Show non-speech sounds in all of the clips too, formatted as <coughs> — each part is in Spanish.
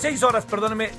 16 horas, perdóneme,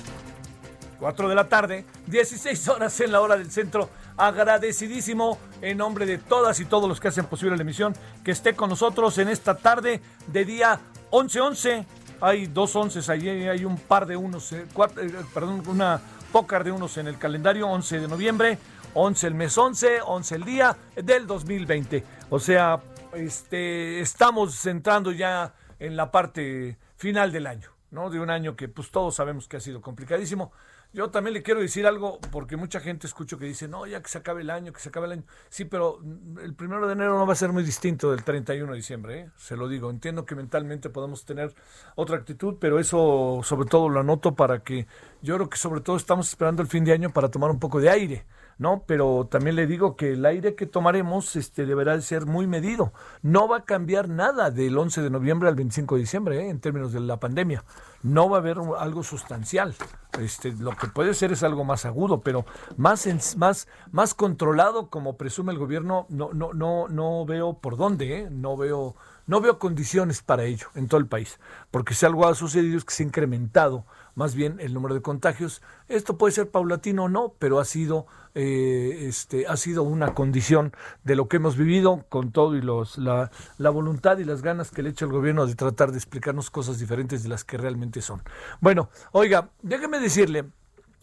4 de la tarde, 16 horas en la hora del centro. Agradecidísimo en nombre de todas y todos los que hacen posible la emisión que esté con nosotros en esta tarde de día 11-11. Hay dos onces allí, hay un par de unos, eh, cuat- eh, perdón, una pócar de unos en el calendario, 11 de noviembre, 11 el mes 11, 11 el día del 2020. O sea, este, estamos entrando ya en la parte final del año, ¿no? De un año que pues todos sabemos que ha sido complicadísimo. Yo también le quiero decir algo, porque mucha gente escucho que dice, no, ya que se acabe el año, que se acabe el año. Sí, pero mm, el primero de enero no va a ser muy distinto del 31 de diciembre, ¿eh? se lo digo. Entiendo que mentalmente podemos tener otra actitud, pero eso sobre todo lo anoto para que yo creo que sobre todo estamos esperando el fin de año para tomar un poco de aire. ¿No? Pero también le digo que el aire que tomaremos este, deberá de ser muy medido. No va a cambiar nada del 11 de noviembre al 25 de diciembre ¿eh? en términos de la pandemia. No va a haber algo sustancial. Este, lo que puede ser es algo más agudo, pero más, en- más, más controlado, como presume el gobierno, no, no, no, no veo por dónde, ¿eh? no veo, no veo condiciones para ello en todo el país. Porque si algo ha sucedido es que se ha incrementado más bien el número de contagios. Esto puede ser paulatino o no, pero ha sido, eh, este, ha sido una condición de lo que hemos vivido con todo y los, la, la voluntad y las ganas que le echa el gobierno de tratar de explicarnos cosas diferentes de las que realmente son. Bueno, oiga, déjeme decirle,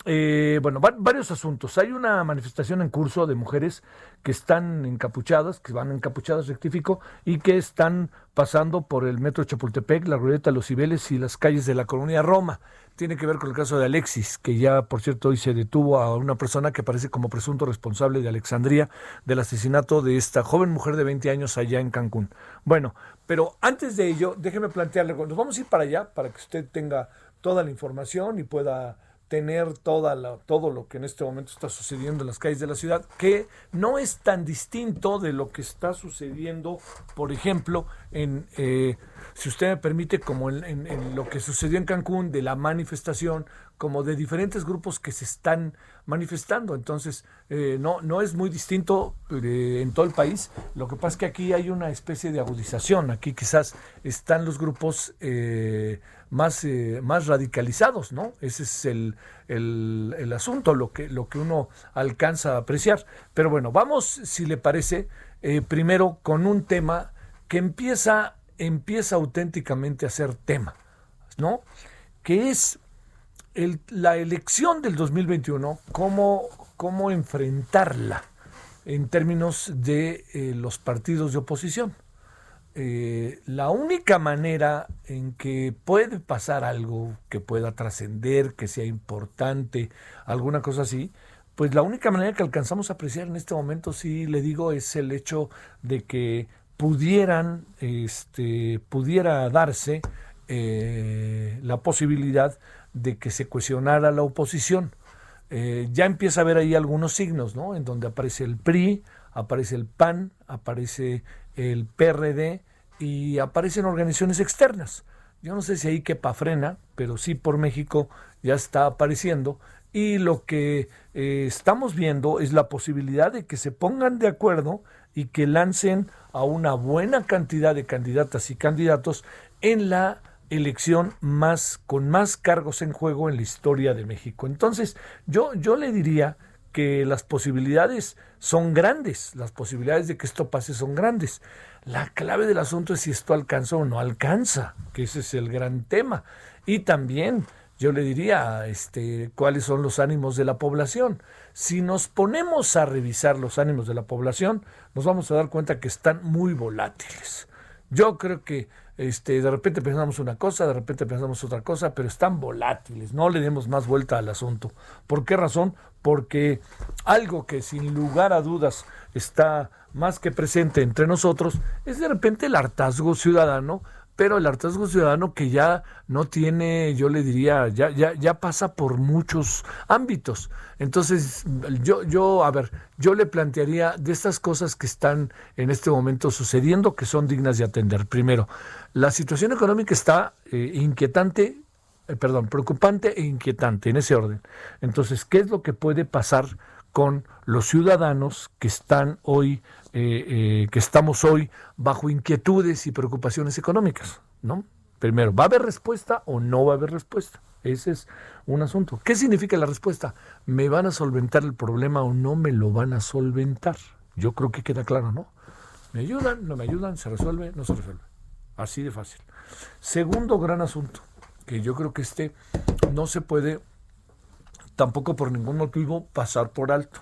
eh, bueno, va- varios asuntos. Hay una manifestación en curso de mujeres que están encapuchadas, que van encapuchadas, rectifico, y que están pasando por el metro Chapultepec, la Glorieta, Los Cibeles y las calles de la colonia Roma. Tiene que ver con el caso de Alexis, que ya, por cierto, hoy se detuvo a una persona que aparece como presunto responsable de Alexandría del asesinato de esta joven mujer de 20 años allá en Cancún. Bueno, pero antes de ello, déjeme plantearle, nos vamos a ir para allá para que usted tenga toda la información y pueda tener toda la, todo lo que en este momento está sucediendo en las calles de la ciudad, que no es tan distinto de lo que está sucediendo, por ejemplo, en, eh, si usted me permite, como en, lo que sucedió en Cancún, de la manifestación, como de diferentes grupos que se están manifestando. Entonces, eh, no, no es muy distinto eh, en todo el país. Lo que pasa es que aquí hay una especie de agudización. Aquí quizás están los grupos eh, más, eh, más radicalizados, ¿no? Ese es el, el- asunto, lo que, lo que uno alcanza a apreciar. Pero bueno, vamos, si le parece, eh, primero con un tema que empieza, empieza auténticamente a ser tema, ¿no? Que es el- la elección del 2021, cómo, cómo enfrentarla en términos de eh, los partidos de oposición. Eh, la única manera en que puede pasar algo que pueda trascender, que sea importante, alguna cosa así, pues la única manera que alcanzamos a apreciar en este momento, sí le digo, es el hecho de que pudieran, este, pudiera darse eh, la posibilidad de que se cuestionara la oposición. Eh, ya empieza a haber ahí algunos signos, ¿no? En donde aparece el PRI, aparece el PAN, aparece el PRD y aparecen organizaciones externas. Yo no sé si ahí quepa frena, pero sí por México ya está apareciendo. Y lo que eh, estamos viendo es la posibilidad de que se pongan de acuerdo y que lancen a una buena cantidad de candidatas y candidatos en la elección más con más cargos en juego en la historia de México. Entonces, yo, yo le diría que las posibilidades son grandes, las posibilidades de que esto pase son grandes. La clave del asunto es si esto alcanza o no alcanza, que ese es el gran tema. Y también yo le diría este, cuáles son los ánimos de la población. Si nos ponemos a revisar los ánimos de la población, nos vamos a dar cuenta que están muy volátiles. Yo creo que este, de repente pensamos una cosa, de repente pensamos otra cosa, pero están volátiles. No le demos más vuelta al asunto. ¿Por qué razón? Porque algo que sin lugar a dudas está más que presente entre nosotros es de repente el hartazgo ciudadano pero el hartazgo ciudadano que ya no tiene, yo le diría, ya, ya, ya pasa por muchos ámbitos. Entonces, yo, yo, a ver, yo le plantearía de estas cosas que están en este momento sucediendo que son dignas de atender. Primero, la situación económica está eh, inquietante, eh, perdón, preocupante e inquietante en ese orden. Entonces, ¿qué es lo que puede pasar con los ciudadanos que están hoy eh, eh, que estamos hoy bajo inquietudes y preocupaciones económicas, ¿no? Primero, ¿va a haber respuesta o no va a haber respuesta? Ese es un asunto. ¿Qué significa la respuesta? ¿Me van a solventar el problema o no me lo van a solventar? Yo creo que queda claro, ¿no? ¿Me ayudan? ¿No me ayudan? ¿Se resuelve? ¿No se resuelve? Así de fácil. Segundo gran asunto, que yo creo que este no se puede tampoco por ningún motivo pasar por alto,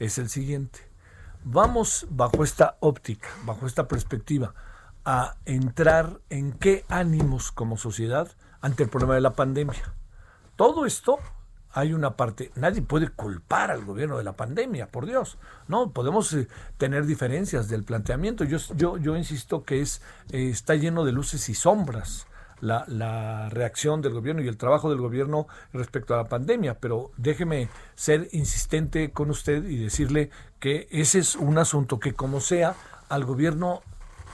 es el siguiente vamos bajo esta óptica, bajo esta perspectiva, a entrar en qué ánimos como sociedad ante el problema de la pandemia. Todo esto hay una parte, nadie puede culpar al gobierno de la pandemia, por Dios. No, podemos eh, tener diferencias del planteamiento. Yo, yo, yo insisto que es, eh, está lleno de luces y sombras la, la, reacción del gobierno y el trabajo del gobierno respecto a la pandemia, pero déjeme ser insistente con usted y decirle que ese es un asunto que como sea al gobierno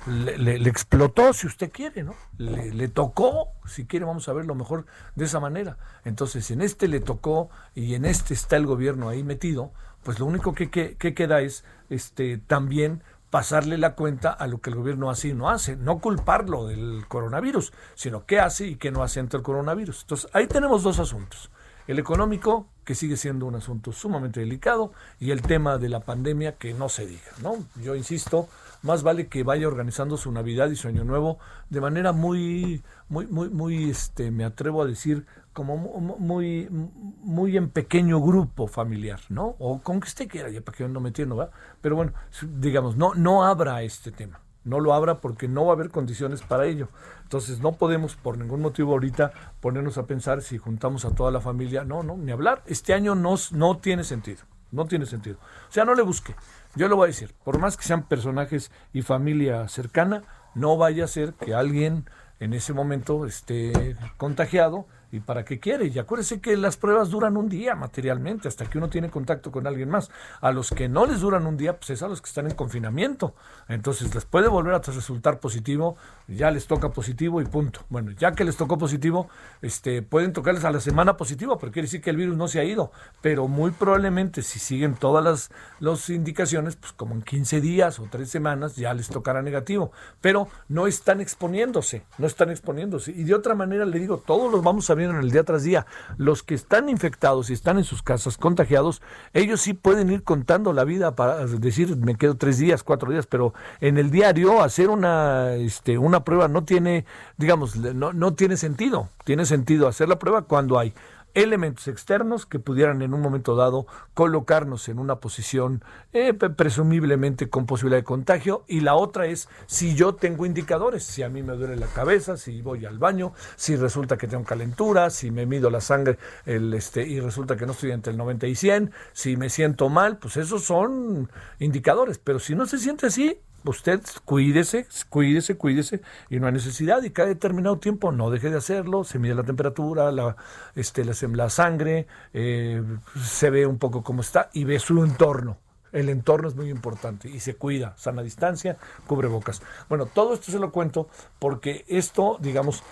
le, explotó, si usted quiere, ¿no? Le, tocó, si quiere, vamos a verlo mejor de esa manera. Entonces, en este le tocó y en este está el gobierno ahí metido, pues lo único que, que, que queda es este también pasarle la cuenta a lo que el gobierno hace y no hace, no culparlo del coronavirus, sino qué hace y qué no hace ante el coronavirus. Entonces, ahí tenemos dos asuntos. El económico, que sigue siendo un asunto sumamente delicado, y el tema de la pandemia, que no se diga, ¿no? Yo insisto, más vale que vaya organizando su Navidad y su Año Nuevo de manera muy, muy, muy, muy, este, me atrevo a decir, como muy, muy en pequeño grupo familiar, ¿no? O con que usted quiera, ya para que no metiendo, ¿va? Pero bueno, digamos, no, no abra este tema. No lo abra porque no va a haber condiciones para ello. Entonces no podemos por ningún motivo ahorita ponernos a pensar si juntamos a toda la familia. No, no, ni hablar. Este año no, no tiene sentido. No tiene sentido. O sea, no le busque. Yo lo voy a decir. Por más que sean personajes y familia cercana, no vaya a ser que alguien en ese momento esté contagiado ¿Y para qué quiere? Y acuérdese que las pruebas duran un día materialmente, hasta que uno tiene contacto con alguien más. A los que no les duran un día, pues es a los que están en confinamiento. Entonces les puede volver a resultar positivo, ya les toca positivo y punto. Bueno, ya que les tocó positivo, este, pueden tocarles a la semana positivo, pero quiere decir que el virus no se ha ido. Pero muy probablemente, si siguen todas las, las indicaciones, pues como en 15 días o 3 semanas, ya les tocará negativo. Pero no están exponiéndose, no están exponiéndose. Y de otra manera, le digo, todos los vamos a en el día tras día. Los que están infectados y están en sus casas contagiados, ellos sí pueden ir contando la vida para decir, me quedo tres días, cuatro días, pero en el diario hacer una, este, una prueba no tiene, digamos, no, no tiene sentido. Tiene sentido hacer la prueba cuando hay elementos externos que pudieran en un momento dado colocarnos en una posición eh, presumiblemente con posibilidad de contagio. Y la otra es si yo tengo indicadores, si a mí me duele la cabeza, si voy al baño, si resulta que tengo calentura, si me mido la sangre el, este, y resulta que no estoy entre el 90 y 100, si me siento mal, pues esos son indicadores, pero si no se siente así, usted cuídese, cuídese, cuídese y no hay necesidad y cada determinado tiempo no deje de hacerlo, se mide la temperatura, la, este, la, sangre, eh, se ve un poco cómo está y ve su entorno. El entorno es muy importante y se cuida, sana distancia, cubre bocas. Bueno, todo esto se lo cuento porque esto, digamos,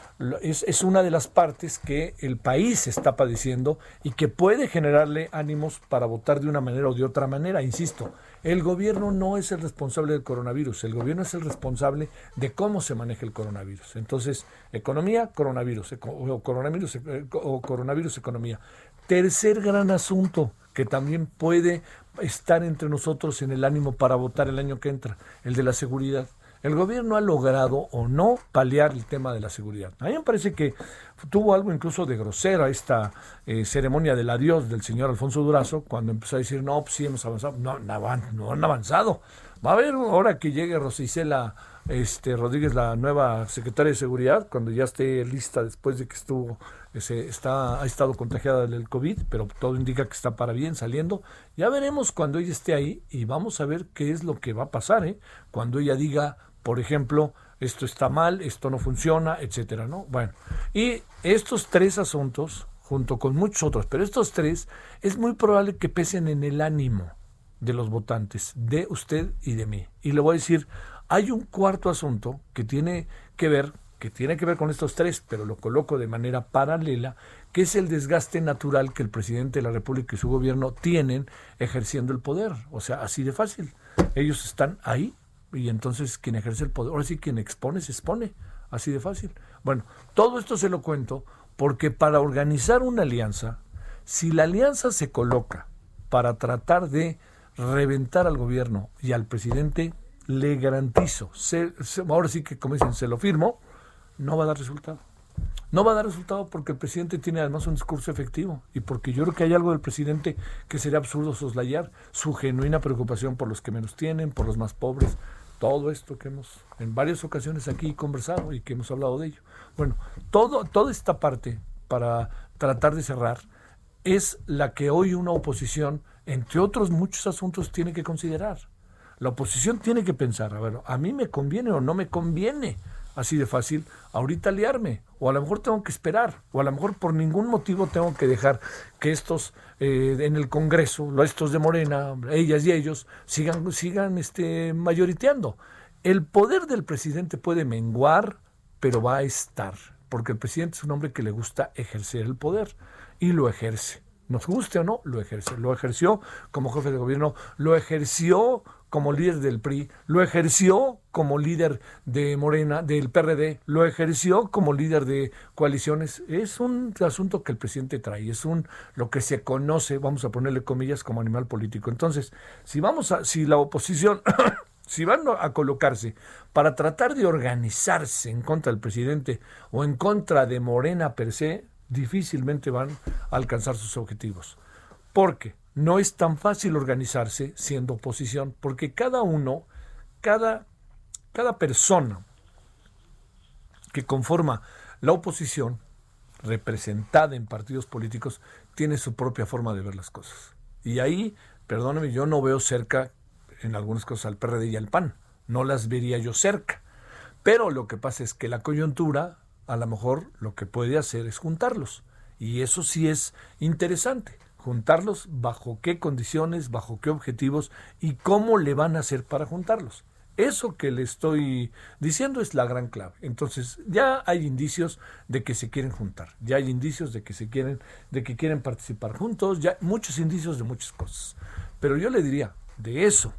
es, es, una de las partes que el país está padeciendo y que puede generarle ánimos para votar de una manera o de otra manera. Insisto, el gobierno no es el responsable del coronavirus, el gobierno es el responsable de cómo se maneja el coronavirus. Entonces, economía, coronavirus, o coronavirus, eh, o coronavirus, economía. Tercer gran asunto que también puede estar entre nosotros en el ánimo para votar el año que entra, el de la seguridad. El gobierno ha logrado o no paliar el tema de la seguridad. A mí me parece que tuvo algo incluso de grosera esta eh, ceremonia del adiós del señor Alfonso Durazo cuando empezó a decir, no, pues sí hemos avanzado. No, no, han avanzado. Va a haber ahora que llegue Rosicela este, Rodríguez, la nueva secretaria de Seguridad, cuando ya esté lista después de que estuvo se está, ha estado contagiada del COVID, pero todo indica que está para bien saliendo. Ya veremos cuando ella esté ahí y vamos a ver qué es lo que va a pasar, ¿eh? Cuando ella diga, por ejemplo, esto está mal, esto no funciona, etcétera, ¿no? Bueno, y estos tres asuntos, junto con muchos otros, pero estos tres, es muy probable que pesen en el ánimo de los votantes, de usted y de mí. Y le voy a decir, hay un cuarto asunto que tiene que ver que tiene que ver con estos tres, pero lo coloco de manera paralela, que es el desgaste natural que el presidente de la República y su gobierno tienen ejerciendo el poder. O sea, así de fácil. Ellos están ahí y entonces quien ejerce el poder, ahora sí quien expone, se expone. Así de fácil. Bueno, todo esto se lo cuento porque para organizar una alianza, si la alianza se coloca para tratar de reventar al gobierno y al presidente, le garantizo, ahora sí que como dicen, se lo firmo, no va a dar resultado. No va a dar resultado porque el presidente tiene además un discurso efectivo y porque yo creo que hay algo del presidente que sería absurdo soslayar, su genuina preocupación por los que menos tienen, por los más pobres, todo esto que hemos en varias ocasiones aquí conversado y que hemos hablado de ello. Bueno, todo, toda esta parte para tratar de cerrar es la que hoy una oposición, entre otros muchos asuntos, tiene que considerar. La oposición tiene que pensar, a ver, ¿a mí me conviene o no me conviene? Así de fácil, ahorita liarme, o a lo mejor tengo que esperar, o a lo mejor por ningún motivo tengo que dejar que estos eh, en el Congreso, estos de Morena, ellas y ellos, sigan, sigan este, mayoriteando. El poder del presidente puede menguar, pero va a estar, porque el presidente es un hombre que le gusta ejercer el poder y lo ejerce. Nos guste o no, lo ejerce. Lo ejerció como jefe de gobierno, lo ejerció como líder del PRI, lo ejerció como líder de Morena, del PRD, lo ejerció como líder de coaliciones. Es un asunto que el presidente trae, es un lo que se conoce, vamos a ponerle comillas, como animal político. Entonces, si vamos a, si la oposición <coughs> si van a colocarse para tratar de organizarse en contra del presidente o en contra de Morena per se, difícilmente van a alcanzar sus objetivos. Porque no es tan fácil organizarse siendo oposición, porque cada uno, cada, cada persona que conforma la oposición, representada en partidos políticos, tiene su propia forma de ver las cosas. Y ahí, perdóname, yo no veo cerca en algunas cosas al PRD y al PAN, no las vería yo cerca. Pero lo que pasa es que la coyuntura, a lo mejor lo que puede hacer es juntarlos. Y eso sí es interesante juntarlos, bajo qué condiciones, bajo qué objetivos y cómo le van a hacer para juntarlos. Eso que le estoy diciendo es la gran clave. Entonces, ya hay indicios de que se quieren juntar, ya hay indicios de que se quieren de que quieren participar juntos, ya muchos indicios de muchas cosas. Pero yo le diría, de eso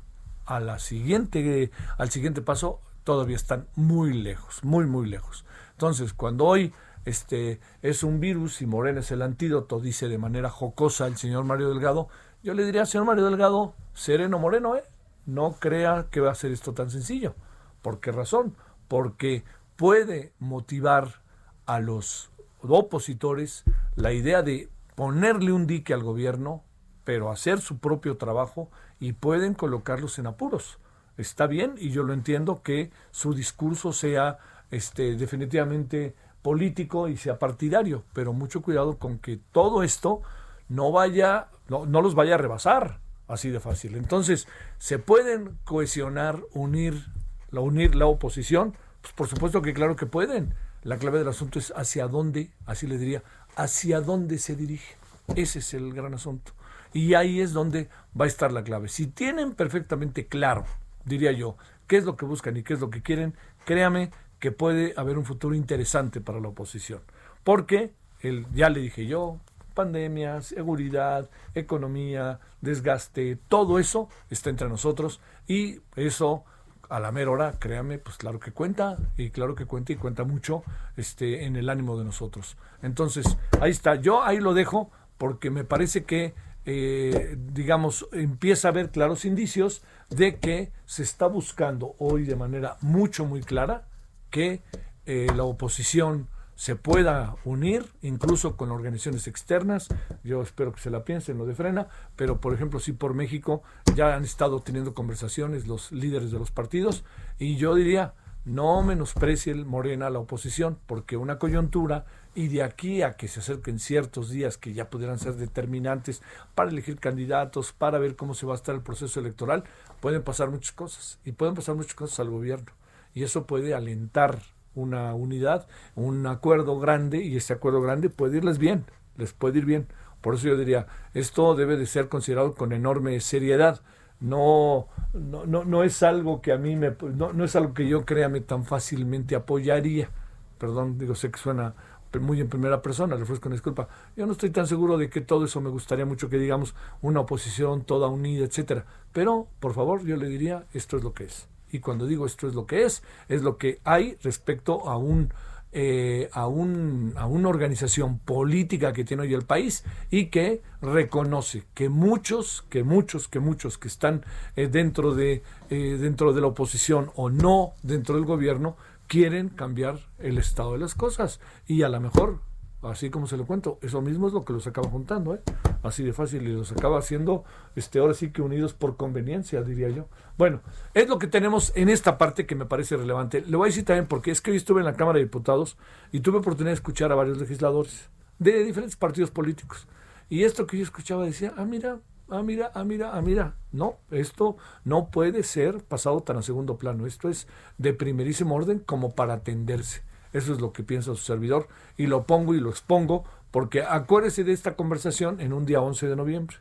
a la siguiente al siguiente paso todavía están muy lejos, muy muy lejos. Entonces, cuando hoy este es un virus y Morena es el antídoto, dice de manera jocosa el señor Mario Delgado, yo le diría, señor Mario Delgado, sereno moreno, ¿eh? No crea que va a ser esto tan sencillo. ¿Por qué razón? Porque puede motivar a los opositores la idea de ponerle un dique al gobierno, pero hacer su propio trabajo y pueden colocarlos en apuros. Está bien y yo lo entiendo que su discurso sea este, definitivamente político y sea partidario, pero mucho cuidado con que todo esto no vaya, no, los vaya a rebasar así de fácil. Entonces, ¿se pueden cohesionar, unir, la, unir la oposición? Pues por supuesto que claro que pueden. La clave del asunto es hacia dónde, así le diría, hacia dónde se dirige. Ese es el gran asunto. Y ahí es donde va a estar la clave. Si tienen perfectamente claro, diría yo, qué es lo que buscan y qué es lo que quieren, créame que puede haber un futuro interesante para la oposición. Porque, el, ya le dije yo, pandemia, seguridad, economía, desgaste, todo eso está entre nosotros y eso a la mera hora, créame, pues claro que cuenta, y claro que cuenta y cuenta mucho este, en el ánimo de nosotros. Entonces, ahí está, yo ahí lo dejo porque me parece que, eh, digamos, empieza a haber claros indicios de que se está buscando hoy de manera mucho, muy clara que eh, la oposición se pueda unir incluso con organizaciones externas. Yo espero que se la piensen lo de frena, pero por ejemplo, sí por México ya han estado teniendo conversaciones los líderes de los partidos y yo diría, no menosprecie el Morena a la oposición, porque una coyuntura y de aquí a que se acerquen ciertos días que ya pudieran ser determinantes para elegir candidatos, para ver cómo se va a estar el proceso electoral, pueden pasar muchas cosas y pueden pasar muchas cosas al gobierno y eso puede alentar una unidad, un acuerdo grande y ese acuerdo grande puede irles bien, les puede ir bien. Por eso yo diría, esto debe de ser considerado con enorme seriedad. No, no, no, no es algo que a mí me, no, no es algo que yo créame tan fácilmente apoyaría. Perdón, digo, sé que suena muy en primera persona, le ofrezco una disculpa. Yo no estoy tan seguro de que todo eso me gustaría mucho que digamos una oposición toda unida, etcétera. Pero, por favor, yo le diría, esto es lo que es. Y cuando digo esto es lo que es, es lo que hay respecto a un eh, a, un, a una organización política que tiene hoy el país y que reconoce que muchos, que muchos, que muchos que están eh, dentro, de, eh, dentro de la oposición o no dentro del gobierno quieren cambiar el estado de las cosas. Y a lo mejor así como se lo cuento, eso mismo es lo que los acaba juntando, ¿eh? así de fácil, y los acaba haciendo, este, ahora sí que unidos por conveniencia, diría yo. Bueno, es lo que tenemos en esta parte que me parece relevante. Le voy a decir también porque es que hoy estuve en la Cámara de Diputados y tuve oportunidad de escuchar a varios legisladores de diferentes partidos políticos. Y esto que yo escuchaba decía, ah, mira, ah, mira, ah, mira, ah, mira. No, esto no puede ser pasado tan a segundo plano. Esto es de primerísimo orden como para atenderse. Eso es lo que piensa su servidor y lo pongo y lo expongo porque acuérdese de esta conversación en un día 11 de noviembre.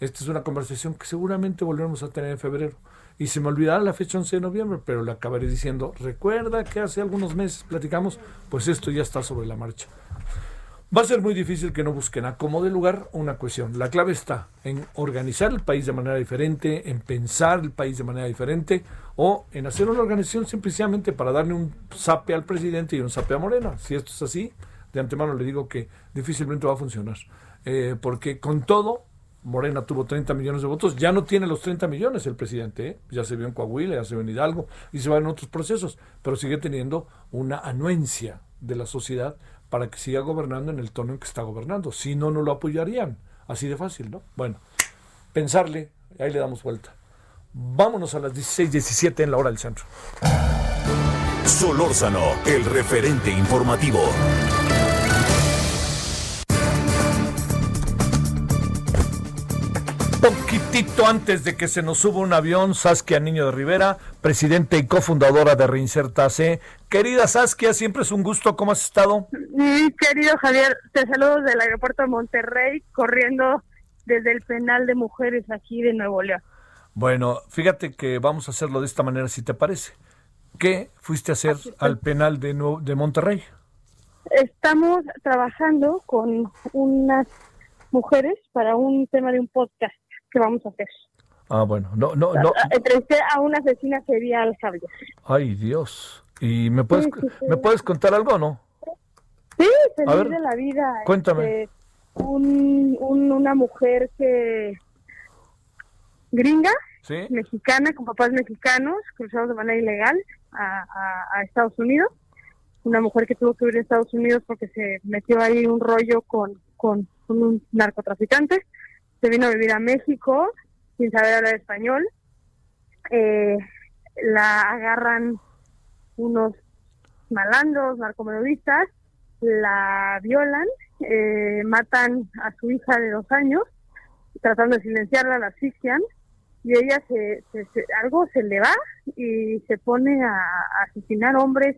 Esta es una conversación que seguramente volveremos a tener en febrero. Y se me olvidará la fecha 11 de noviembre, pero le acabaré diciendo, recuerda que hace algunos meses platicamos, pues esto ya está sobre la marcha. Va a ser muy difícil que no busquen a de lugar una cuestión. La clave está en organizar el país de manera diferente, en pensar el país de manera diferente o en hacer una organización simplemente para darle un sape al presidente y un sape a Morena. Si esto es así, de antemano le digo que difícilmente va a funcionar. Eh, porque con todo, Morena tuvo 30 millones de votos, ya no tiene los 30 millones el presidente, ¿eh? ya se vio en Coahuila, ya se vio en Hidalgo y se va en otros procesos, pero sigue teniendo una anuencia de la sociedad para que siga gobernando en el tono en que está gobernando. Si no, no lo apoyarían. Así de fácil, ¿no? Bueno, pensarle, ahí le damos vuelta. Vámonos a las 16:17 en la hora del centro. Solórzano, el referente informativo. Poquitito antes de que se nos suba un avión, Saskia Niño de Rivera, presidente y cofundadora de Reinserta C. Querida Saskia, siempre es un gusto, ¿cómo has estado? Mi querido Javier, te saludo del aeropuerto de Monterrey, corriendo desde el penal de mujeres aquí de Nuevo León. Bueno, fíjate que vamos a hacerlo de esta manera, si te parece. ¿Qué fuiste a hacer al penal de, de Monterrey? Estamos trabajando con unas mujeres para un tema de un podcast que vamos a hacer. Ah, bueno, no, no, no. Entrevisté a una asesina serial, Javier. Ay, Dios. ¿Y me puedes, ¿me puedes contar algo no? Sí, feliz de la vida. Cuéntame. Este, un, una mujer que gringa, mexicana, con papás mexicanos, cruzados de manera ilegal a, a, Estados Unidos. Una mujer que tuvo que ir a Estados Unidos porque se metió ahí un rollo con, con un narcotraficante se vino a vivir a México sin saber hablar español. Eh, la agarran unos malandros, narcomenudistas, la violan, eh, matan a su hija de dos años, tratando de silenciarla, la asfixian, y ella se, algo se le va y se pone a, asesinar hombres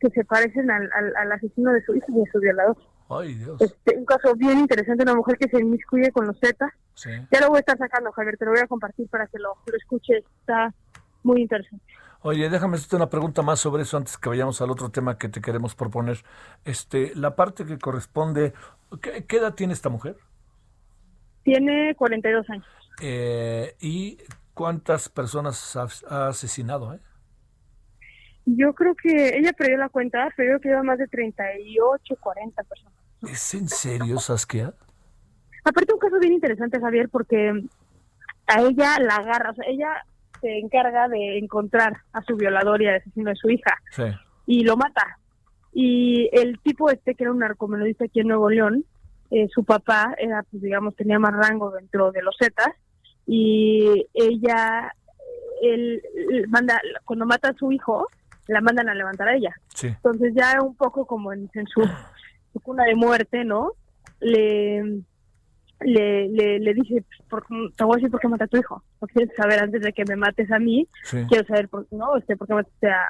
que se parecen al, al, asesino de su hija y de su violador. Ay, Dios. Este, un caso bien interesante, una mujer que se inmiscuye con los Zetas. Ya lo voy a estar sacando, Javier, te lo voy a compartir para que lo, lo escuches. Está muy interesante. Oye, déjame hacerte una pregunta más sobre eso antes que vayamos al otro tema que te queremos proponer. Este, la parte que corresponde, ¿qué, qué edad tiene esta mujer? Tiene 42 años. Eh, ¿Y cuántas personas ha, asesinado? Eh? Yo creo que ella perdió la cuenta, pero yo creo que lleva más de 38, 40 personas. ¿Es en serio, Saskia? Aparte un caso bien interesante, Javier, porque a ella la agarra, o sea, ella se encarga de encontrar a su violador y asesino de su hija. Y lo mata. Y el tipo este, que era un narcomenudista aquí en Nuevo León, eh, su papá era, pues digamos, tenía más rango dentro de los Zetas y ella, él, manda, cuando mata a su hijo, la mandan a levantar a ella. Entonces ya un poco como en, su, su, cuna de muerte, ¿no? Le le, le, le dije, por, te voy a decir por qué mata a tu hijo. Porque quieres saber antes de que me mates a mí, quiero saber por, no, este, por qué mataste a,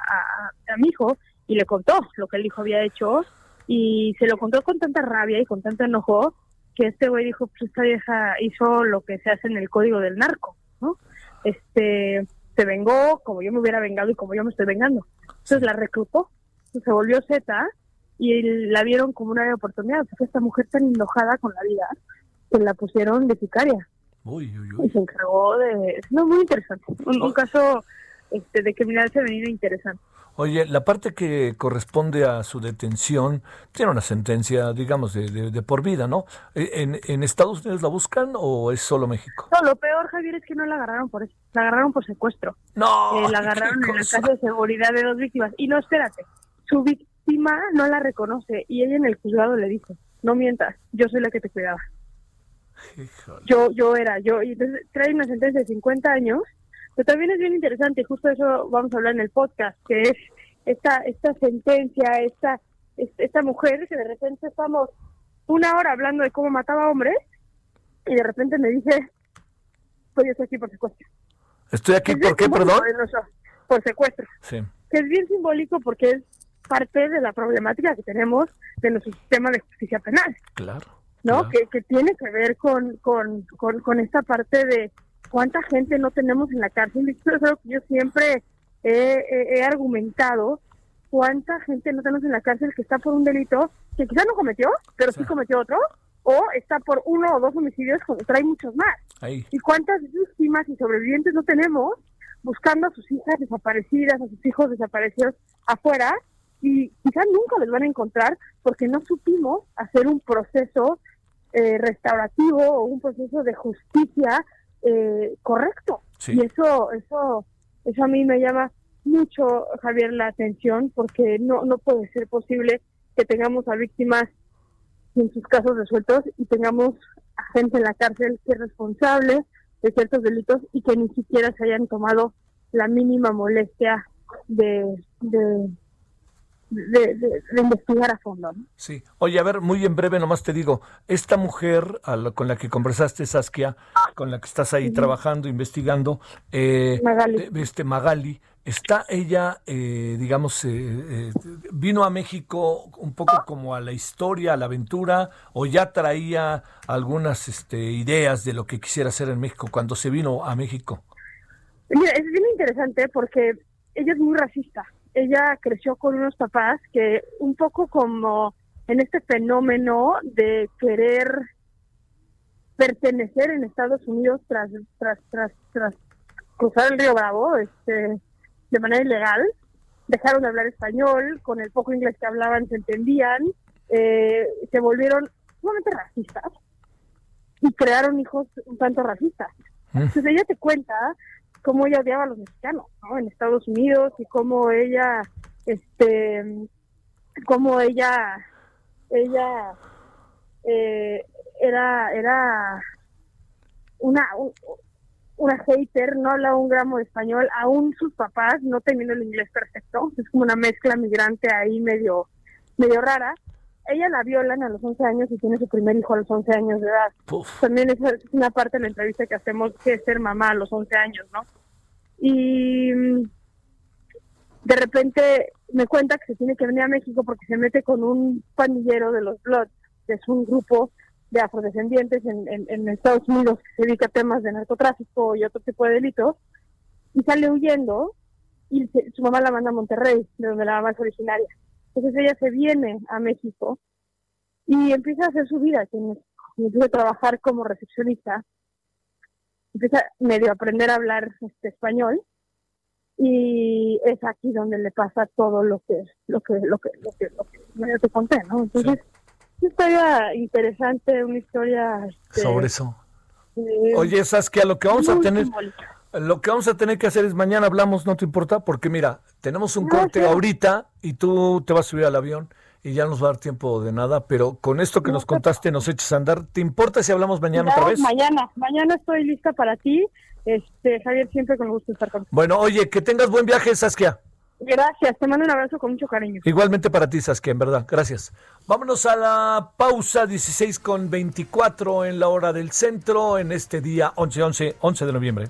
a, mi hijo. Y le contó lo que el hijo había hecho y se lo contó con tanta rabia y con tanto enojo que este güey dijo, pues esta vieja hizo lo que se hace en el código del narco, ¿no? Este, se vengó como yo me hubiera vengado y como yo me estoy vengando. Entonces la reclutó, se volvió Z y la vieron como una oportunidad. Porque esta mujer tan enojada con la vida que la pusieron de sicaria. Uy, uy, uy. Y se encargó de... No, muy interesante. Un, caso este, de criminalidad venido interesante. Oye, la parte que corresponde a su detención tiene una sentencia, digamos, de, de, por vida, ¿no? ¿E, ¿En, ¿En, Estados Unidos la buscan o es solo México? No, lo peor, Javier, es que no la agarraron por eso. La agarraron por secuestro. No. Eh, la agarraron en la casa de seguridad de dos víctimas. Y no, espérate. Su víctima no la reconoce y ella en el juzgado le dice, no mientas, yo soy la que te cuidaba. Yo, yo era, yo, y entonces trae una sentencia de 50 años, pero también es bien interesante, justo eso vamos a hablar en el podcast, que es esta, esta sentencia, esta, esta mujer que de repente estamos una hora hablando de cómo mataba hombres, y de repente me dice, pues yo estoy aquí por secuestro. ¿Estoy aquí por qué, perdón? Por secuestro. Sí. Que es bien simbólico porque es parte de la problemática que tenemos de nuestro sistema de justicia penal. Claro. ¿no? Que, que, tiene que ver con, con, con, esta parte de cuánta gente no tenemos en la cárcel. Eso es algo que yo siempre he, argumentado, cuánta gente no tenemos en la cárcel que está por un delito que quizás no cometió, pero sí, cometió otro, o está por uno o dos homicidios, como trae muchos más. Y cuántas víctimas y sobrevivientes no tenemos buscando a sus hijas desaparecidas, a sus hijos desaparecidos afuera, y quizás nunca les van a encontrar porque no supimos hacer un proceso eh, restaurativo o un proceso de justicia eh, correcto. Y eso, eso, eso a mí me llama mucho, Javier, la atención, porque no, no puede ser posible que tengamos a víctimas sin sus casos resueltos y tengamos a gente en la cárcel que es responsable de ciertos delitos y que ni siquiera se hayan tomado la mínima molestia de, de de, investigar a fondo. Sí. Oye, a ver, muy en breve nomás te digo, esta mujer con la que conversaste, Saskia, con la que estás ahí trabajando, investigando, eh, Magali. este Magali, está ella, eh, digamos, eh, vino a México un poco como a la historia, a la aventura, o ya traía algunas este, ideas de lo que quisiera hacer en México cuando se vino a México. Mira, es bien interesante porque ella es muy racista ella creció con unos papás que un poco como en este fenómeno de querer pertenecer en Estados Unidos tras tras tras tras cruzar el río Bravo este de manera ilegal dejaron de hablar español con el poco inglés que hablaban se entendían eh, se volvieron sumamente racistas y crearon hijos un tanto racistas mm. entonces ella te cuenta cómo ella odiaba a los mexicanos ¿no? en Estados Unidos y cómo ella este cómo ella ella eh, era era una una hater no habla un gramo de español aún sus papás no teniendo el inglés perfecto es como una mezcla migrante ahí medio medio rara ella la violan a los 11 años y tiene su primer hijo a los 11 años de edad. También es una parte de la entrevista que hacemos que es ser mamá a los 11 años, ¿no? Y mm, de repente me cuenta que se tiene que venir a México porque se mete con un pandillero de los Bloods que es un grupo de afrodescendientes en, en, Estados Unidos que se dedica a temas de narcotráfico y otro tipo de delitos, y sale huyendo y su mamá la manda a Monterrey, de donde la mamá es originaria. Entonces ella se viene a México y empieza a hacer su vida aquí en México. Empieza a trabajar como recepcionista, empieza medio a aprender a hablar este español y es aquí donde le pasa todo lo que lo que lo que lo que, lo que te conté, ¿no? Entonces una historia interesante, una historia... Este, Sobre eso. Oye, Saskia, lo que vamos a tener... Lo que vamos a tener que hacer es mañana hablamos, ¿no te importa? Porque mira, tenemos un corte ahorita y tú te vas a subir al avión y ya no nos va a dar tiempo de nada, pero con esto que nos contaste nos echas a andar. ¿Te importa si hablamos mañana otra vez? Mañana, mañana estoy lista para ti. Este, Javier, siempre con gusto estar contigo. Bueno, oye, que tengas buen viaje, Saskia. Gracias, te mando un abrazo con mucho cariño. Igualmente para ti, Saskia, en verdad. Gracias. Vámonos a la pausa 16 con 24 en la hora del centro en este día 11, 11, 11 de noviembre.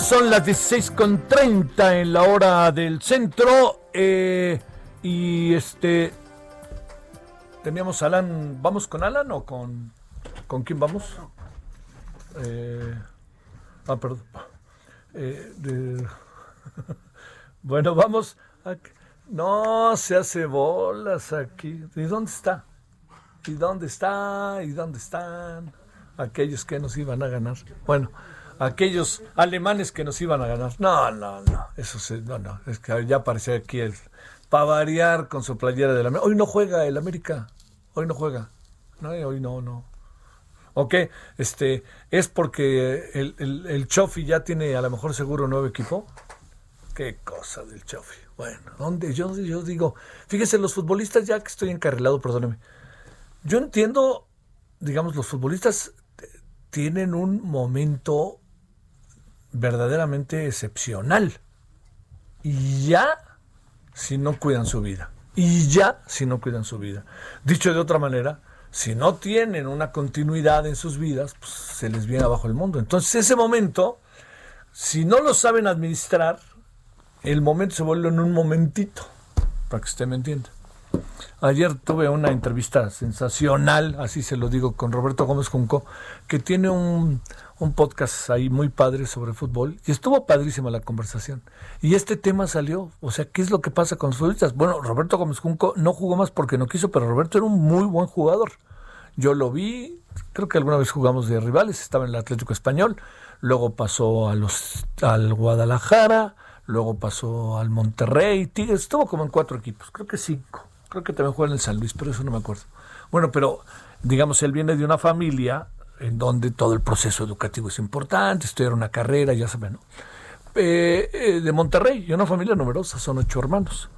Son las 16.30 en la hora del centro. Eh, y este. Teníamos Alan. ¿Vamos con Alan o con. ¿Con quién vamos? Eh, ah, perdón. Eh, <laughs> bueno, vamos. no se hace bolas aquí. ¿Y dónde está? ¿Y dónde está? ¿Y dónde están? Aquellos que nos iban a ganar. Bueno aquellos alemanes que nos iban a ganar. No, no, no, eso sí, no, no, es que ya apareció aquí el para variar con su playera del América. Hoy no juega el América, hoy no juega, no, hoy no, no. ¿Ok? Este, ¿Es porque el, el, el Chofi ya tiene a lo mejor seguro nuevo equipo? Qué cosa del Chofi. Bueno, ¿dónde? Yo, yo digo, fíjese, los futbolistas, ya que estoy encarrilado, perdóneme. Yo entiendo, digamos, los futbolistas tienen un momento verdaderamente excepcional. Y ya si no cuidan su vida. Y ya si no cuidan su vida. Dicho de otra manera, si no tienen una continuidad en sus vidas, pues se les viene abajo el mundo. Entonces ese momento, si no lo saben administrar, el momento se vuelve en un momentito, para que usted me entienda. Ayer tuve una entrevista sensacional, así se lo digo, con Roberto Gómez Junco, que tiene un, un podcast ahí muy padre sobre fútbol y estuvo padrísima la conversación. Y este tema salió, o sea, ¿qué es lo que pasa con los futbolistas? Bueno, Roberto Gómez Junco no jugó más porque no quiso, pero Roberto era un muy buen jugador. Yo lo vi, creo que alguna vez jugamos de rivales, estaba en el Atlético Español, luego pasó a los, al Guadalajara, luego pasó al Monterrey, Tigres, estuvo como en cuatro equipos, creo que cinco. Creo que también juega en el San Luis, pero eso no me acuerdo. Bueno, pero digamos, él viene de una familia en donde todo el proceso educativo es importante, estudiar una carrera, ya saben. Eh, eh, de Monterrey, y una familia numerosa, son ocho hermanos.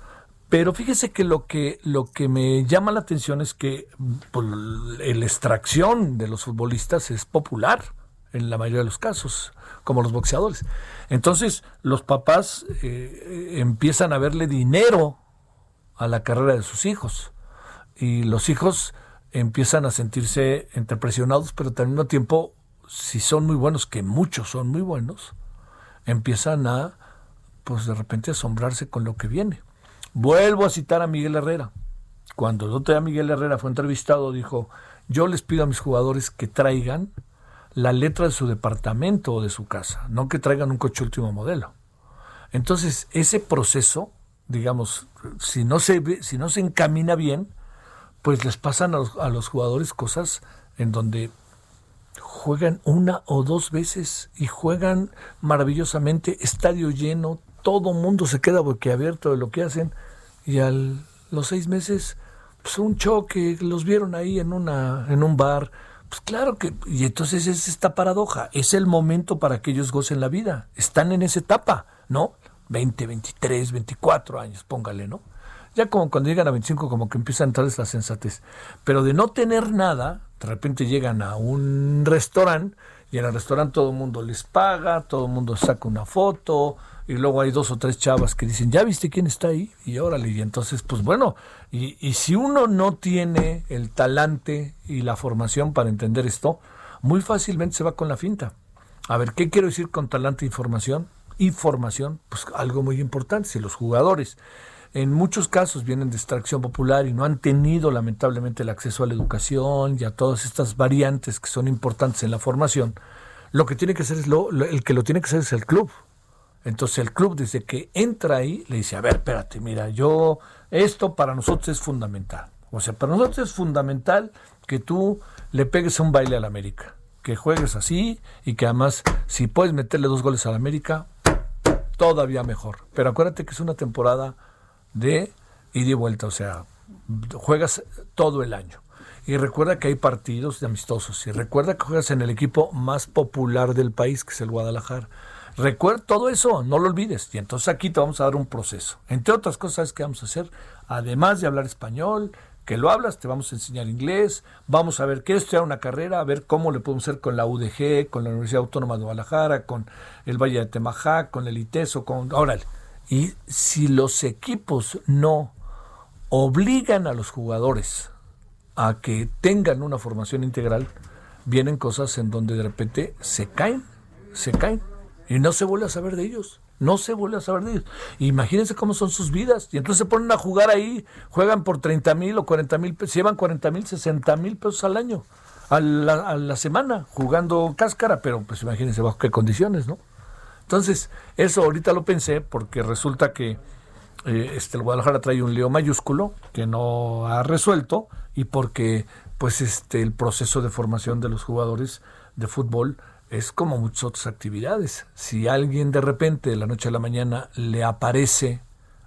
Pero fíjese que lo que lo que me llama la atención es que pues, la extracción de los futbolistas es popular en la mayoría de los casos, como los boxeadores. Entonces, los papás eh, empiezan a verle dinero a la carrera de sus hijos. Y los hijos empiezan a sentirse entrepresionados, pero al mismo tiempo, si son muy buenos, que muchos son muy buenos, empiezan a, pues de repente, asombrarse con lo que viene. Vuelvo a citar a Miguel Herrera. Cuando el Miguel Herrera fue entrevistado, dijo, yo les pido a mis jugadores que traigan la letra de su departamento o de su casa, no que traigan un coche último modelo. Entonces, ese proceso, digamos, si no se, si no se encamina bien, pues les pasan a los, jugadores cosas en donde juegan una o dos veces y juegan maravillosamente, estadio lleno, todo mundo se queda boquiabierto de lo que hacen y a los seis meses, pues un choque, los vieron ahí en, una, en un bar, pues claro que, y entonces es esta paradoja, es el momento para que ellos gocen la vida, están en esa etapa, ¿no? 20, 23, 24 años, póngale, ¿no? Ya como cuando llegan a 25 como que empieza a entrar esa sensatez. Pero de no tener nada, de repente llegan a un restaurante y en el restaurante todo el mundo les paga, todo el mundo saca una foto y luego hay dos o tres chavas que dicen, ¿ya viste quién está ahí? Y órale, y entonces, pues bueno, y, y si uno no tiene el talante y la formación para entender esto, muy fácilmente se va con la finta. A ver, ¿qué quiero decir con talante e información? Información, pues algo muy importante, si los jugadores en muchos casos vienen de extracción popular y no han tenido lamentablemente el acceso a la educación y a todas estas variantes que son importantes en la formación, lo que tiene que hacer es lo, el que lo tiene que hacer es el club. Entonces el club desde que entra ahí le dice, a ver, espérate, mira, yo, esto para nosotros es fundamental. O sea, para nosotros es fundamental que tú le pegues un baile al América, que juegues así y que además si puedes meterle dos goles al América, todavía mejor. Pero acuérdate que es una temporada de ida y vuelta, o sea, juegas todo el año. Y recuerda que hay partidos de amistosos. Y recuerda que juegas en el equipo más popular del país, que es el Guadalajara. Recuerda todo eso, no lo olvides. Y entonces aquí te vamos a dar un proceso. Entre otras cosas, que vamos a hacer? Además de hablar español, que lo hablas, te vamos a enseñar inglés, vamos a ver qué estudiar una carrera, a ver cómo le podemos hacer con la UDG, con la Universidad Autónoma de Guadalajara, con el Valle de Temajac, con el ITESO, con... Órale, y si los equipos no obligan a los jugadores a que tengan una formación integral, vienen cosas en donde de repente se caen, se caen y no se vuelve a saber de ellos. No se vuelve a saber de ellos. Imagínense cómo son sus vidas. Y entonces se ponen a jugar ahí, juegan por 30 mil o 40 mil pesos, llevan 40 mil, 60 mil pesos al año, a la, a la semana, jugando cáscara, pero pues imagínense bajo qué condiciones, ¿no? Entonces, eso ahorita lo pensé porque resulta que eh, este, el Guadalajara trae un lío mayúsculo que no ha resuelto y porque pues este el proceso de formación de los jugadores de fútbol es como muchas otras actividades. Si alguien de repente de la noche a la mañana le aparece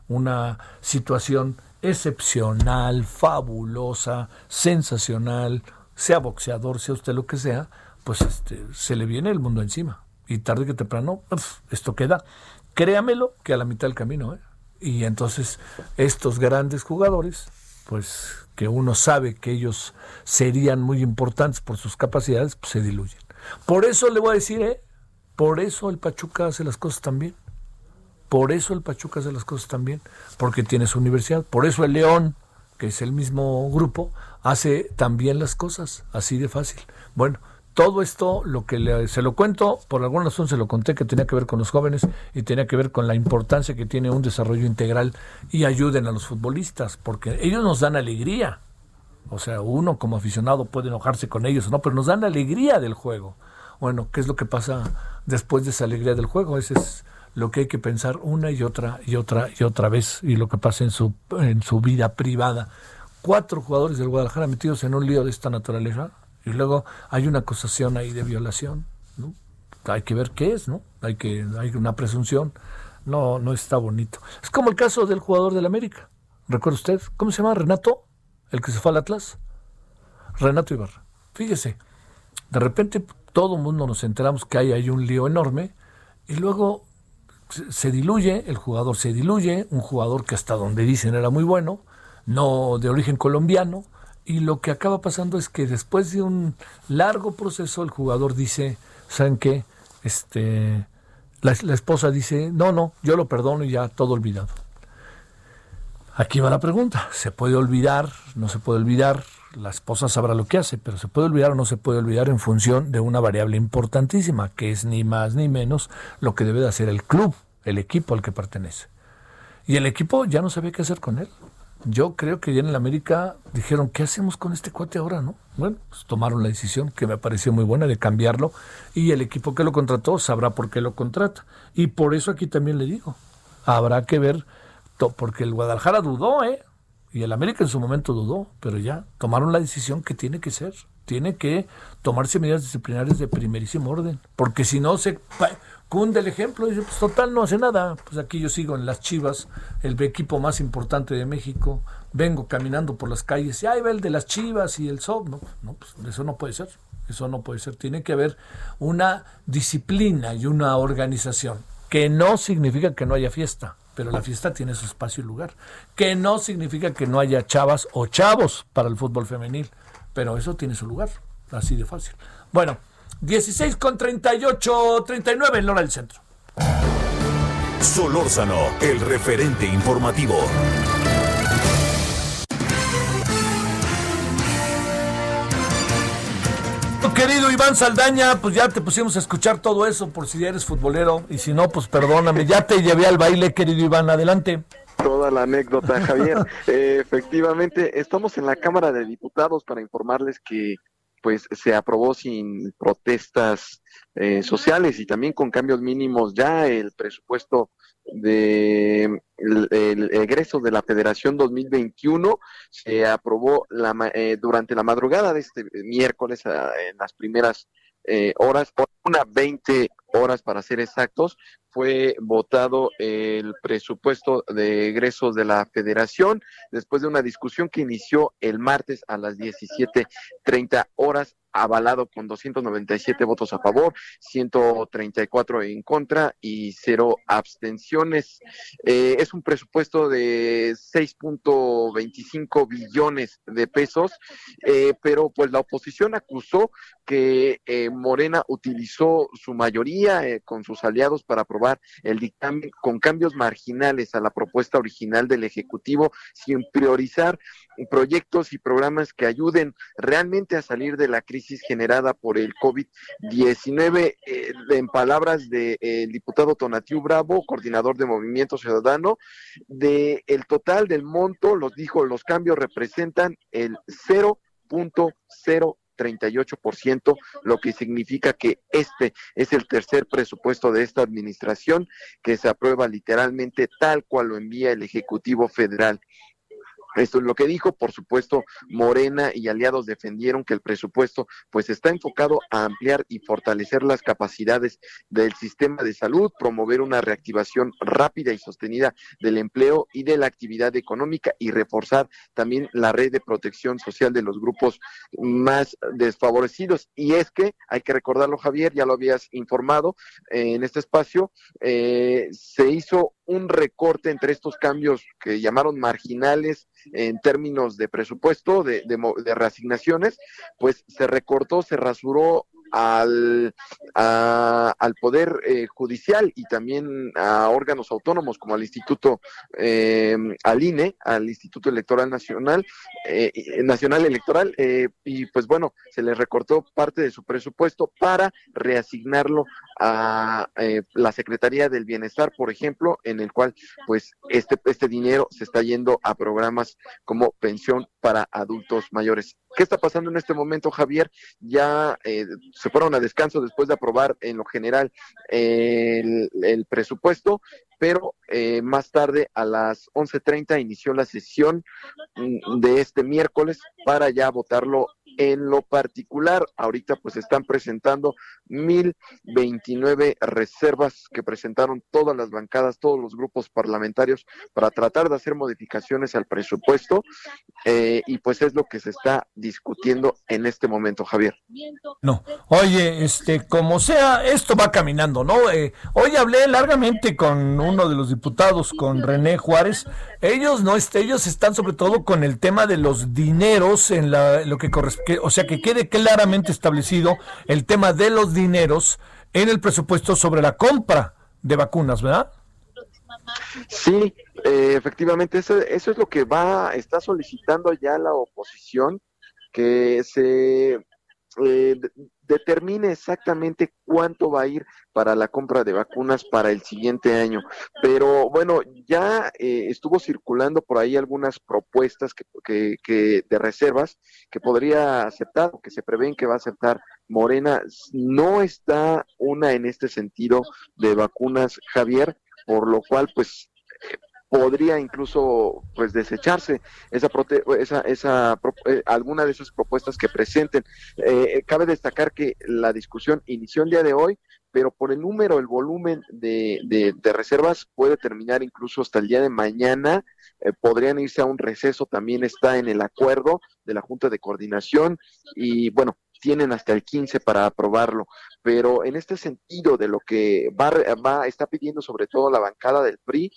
una situación excepcional, fabulosa, sensacional, sea boxeador, sea usted lo que sea, pues este, se le viene el mundo encima y tarde que temprano esto queda. Créamelo que a la mitad del camino. ¿eh? Y entonces estos grandes jugadores, pues que uno sabe que ellos serían muy importantes por sus capacidades, pues se diluyen. Por eso le voy a decir, ¿eh? por eso el Pachuca hace las cosas también. Por eso el Pachuca hace las cosas también, porque tiene su universidad. Por eso el León, que es el mismo grupo, hace también las cosas, así de fácil. Bueno, todo esto, lo que se lo cuento, por alguna razón se lo conté que tenía que ver con los jóvenes y tenía que ver con la importancia que tiene un desarrollo integral y ayuden a los futbolistas, porque ellos nos dan alegría. O sea, uno como aficionado puede enojarse con ellos, ¿no? Pero nos dan alegría del juego. Bueno, ¿qué es lo que pasa después de esa alegría del juego? Ese es lo que hay que pensar una y otra y otra y otra vez y lo que pasa en su, en su vida privada. Cuatro jugadores del Guadalajara metidos en un lío de esta naturaleza y luego hay una acusación ahí de violación, ¿no? Hay que ver qué es, ¿no? Hay que hay una presunción. No, no está bonito. Es como el caso del jugador del América. ¿Recuerda usted? ¿Cómo se llama? Renato, el que se fue al Atlas. Renato Ibarra. Fíjese, de repente todo el mundo nos enteramos que hay ahí un lío enorme y luego se diluye, el jugador se diluye, un jugador que hasta donde dicen era muy bueno, no de origen colombiano, y lo que acaba pasando es que después de un largo proceso el jugador dice, ¿saben qué? Este, la, esposa dice, no, no, yo lo perdono y ya todo olvidado. Aquí va la pregunta, ¿se puede olvidar? ¿No se puede olvidar? La esposa sabrá lo que hace, pero ¿se puede olvidar o no se puede olvidar en función de una variable importantísima, que es ni más ni menos lo que debe de hacer el club, el equipo al que pertenece? Y el equipo ya no sabe qué hacer con él yo creo que ya en el América dijeron, ¿qué hacemos con este cuate ahora? no Bueno, pues tomaron la decisión que me pareció muy buena de cambiarlo y el equipo que lo contrató sabrá por qué lo contrata. Y por eso aquí también le digo, habrá que ver, porque el Guadalajara dudó, ¿eh? Y el América en su momento dudó, pero ya tomaron la decisión que tiene que ser. Tiene que tomarse medidas disciplinarias de primerísimo orden, porque si no se cunde el ejemplo, dice, pues total, no hace nada. Pues aquí yo sigo en las Chivas, el equipo más importante de México, vengo caminando por las calles y ahí va el de las Chivas y el SOB. No, no pues eso no puede ser, eso no puede ser. Tiene que haber una disciplina y una organización. que no significa que no haya fiesta, pero la fiesta tiene su espacio y lugar, que no significa que no haya chavas o chavos para el fútbol femenil, pero eso tiene su lugar, así de fácil. Bueno, 16 con 38, 39 en Lora del Centro. Solórzano, el referente informativo. Querido Iván Saldaña, pues ya te pusimos a escuchar todo eso por si eres futbolero y si no, pues perdóname, ya te llevé al baile, querido Iván, adelante. Toda la anécdota, Javier. <laughs> Eh, efectivamente, estamos en la Cámara de Diputados para informarles que pues se aprobó sin protestas eh, sociales y también con cambios mínimos ya el presupuesto de el, egreso de la Federación 2021 se aprobó la, eh, durante la madrugada de este miércoles en las primeras eh, horas, una 20 horas para ser exactos, fue votado el presupuesto de egresos de la federación después de una discusión que inició el martes a las 17.30 horas avalado con 297 votos a favor, 134 en contra y cero abstenciones. Eh, es un presupuesto de 6.25 billones de pesos, eh, pero pues la oposición acusó que eh, Morena utilizó su mayoría con sus aliados para aprobar el dictamen con cambios marginales a la propuesta original del Ejecutivo sin priorizar proyectos y programas que ayuden realmente a salir de la crisis generada por el COVID-19. Eh, en palabras del de, diputado Tonatiu Bravo, coordinador de Movimiento Ciudadano, de el total del monto, los dijo, los cambios representan el 0.038%, lo que significa que este es el tercer presupuesto de esta administración que se aprueba literalmente tal cual lo envía el Ejecutivo Federal. Esto es lo que dijo, por supuesto, Morena y aliados defendieron que el presupuesto pues está enfocado a ampliar y fortalecer las capacidades del sistema de salud, promover una reactivación rápida y sostenida del empleo y de la actividad económica y reforzar también la red de protección social de los grupos más desfavorecidos. Y es que, hay que recordarlo Javier, ya lo habías informado eh, en este espacio, eh, se hizo un recorte entre estos cambios que llamaron marginales en términos de presupuesto, de, de, reasignaciones, pues se recortó, se rasuró al, al Poder eh, Judicial y también a órganos autónomos como al Instituto, eh, al INE, al Instituto Electoral Nacional, eh, Nacional Electoral, y pues bueno, se les recortó parte de su presupuesto para reasignarlo a la Secretaría del Bienestar, por ejemplo, en el cual pues este, este dinero se está yendo a programas como pensión para adultos mayores. ¿Qué está pasando en este momento, Javier? Ya eh, se fueron a descanso después de aprobar en lo general el, presupuesto, pero eh, más tarde a las 11.30 inició la sesión mm, de este miércoles para ya votarlo en lo particular, ahorita pues están presentando 1029 reservas que presentaron todas las bancadas, todos los grupos parlamentarios para tratar de hacer modificaciones al presupuesto eh, y pues es lo que se está discutiendo en este momento, Javier. No, oye, este, como sea, esto va caminando, ¿no? Eh, hoy hablé largamente con uno de los diputados, con René Juárez. Ellos no, este, ellos están sobre todo con el tema de los dineros en la, lo que corresponde o sea, que quede claramente establecido el tema de los dineros en el presupuesto sobre la compra de vacunas, ¿verdad? Sí, eh, efectivamente, eso, eso es lo que va, está solicitando ya la oposición, que se eh, determine exactamente cuánto va a ir para la compra de vacunas para el siguiente año. Pero bueno, ya eh, estuvo circulando por ahí algunas propuestas que, que, de reservas que podría aceptar o que se prevén que va a aceptar Morena. No está una en este sentido de vacunas, Javier, por lo cual pues podría incluso pues desecharse esa, esa, esa eh, alguna de esas propuestas que presenten. Eh, cabe destacar que la discusión inició el día de hoy, pero por el número, el volumen de, de, reservas puede terminar incluso hasta el día de mañana. Eh, podrían irse a un receso, también está en el acuerdo de la Junta de Coordinación y bueno, tienen hasta el 15 para aprobarlo. Pero en este sentido de lo que va, va está pidiendo sobre todo la bancada del PRI,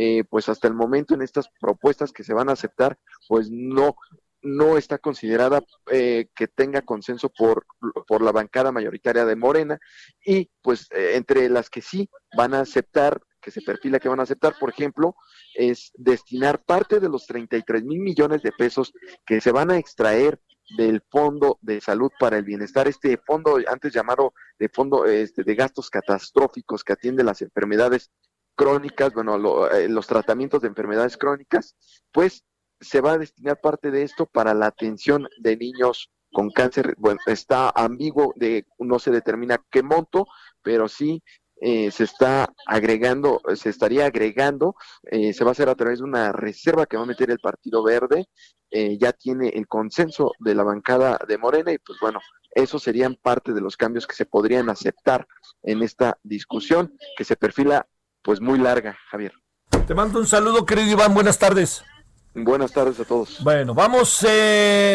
eh, pues hasta el momento en estas propuestas que se van a aceptar, pues no no está considerada eh, que tenga consenso por, por la bancada mayoritaria de Morena. Y pues eh, entre las que sí van a aceptar que se perfila que van a aceptar, por ejemplo, es destinar parte de los 33 mil millones de pesos que se van a extraer del Fondo de Salud para el Bienestar, este fondo antes llamado de Fondo este, de Gastos Catastróficos que atiende las enfermedades crónicas, bueno, eh, los tratamientos de enfermedades crónicas, pues se va a destinar parte de esto para la atención de niños con cáncer. Bueno, está ambiguo de no se determina qué monto, pero sí eh, se está agregando, se estaría agregando, eh, se va a hacer a través de una reserva que va a meter el Partido Verde, eh, ya tiene el consenso de la bancada de Morena y pues bueno, esos serían parte de los cambios que se podrían aceptar en esta discusión que se perfila pues muy larga, Javier. Te mando un saludo, querido Iván, buenas tardes. Buenas tardes a todos. Bueno, vamos,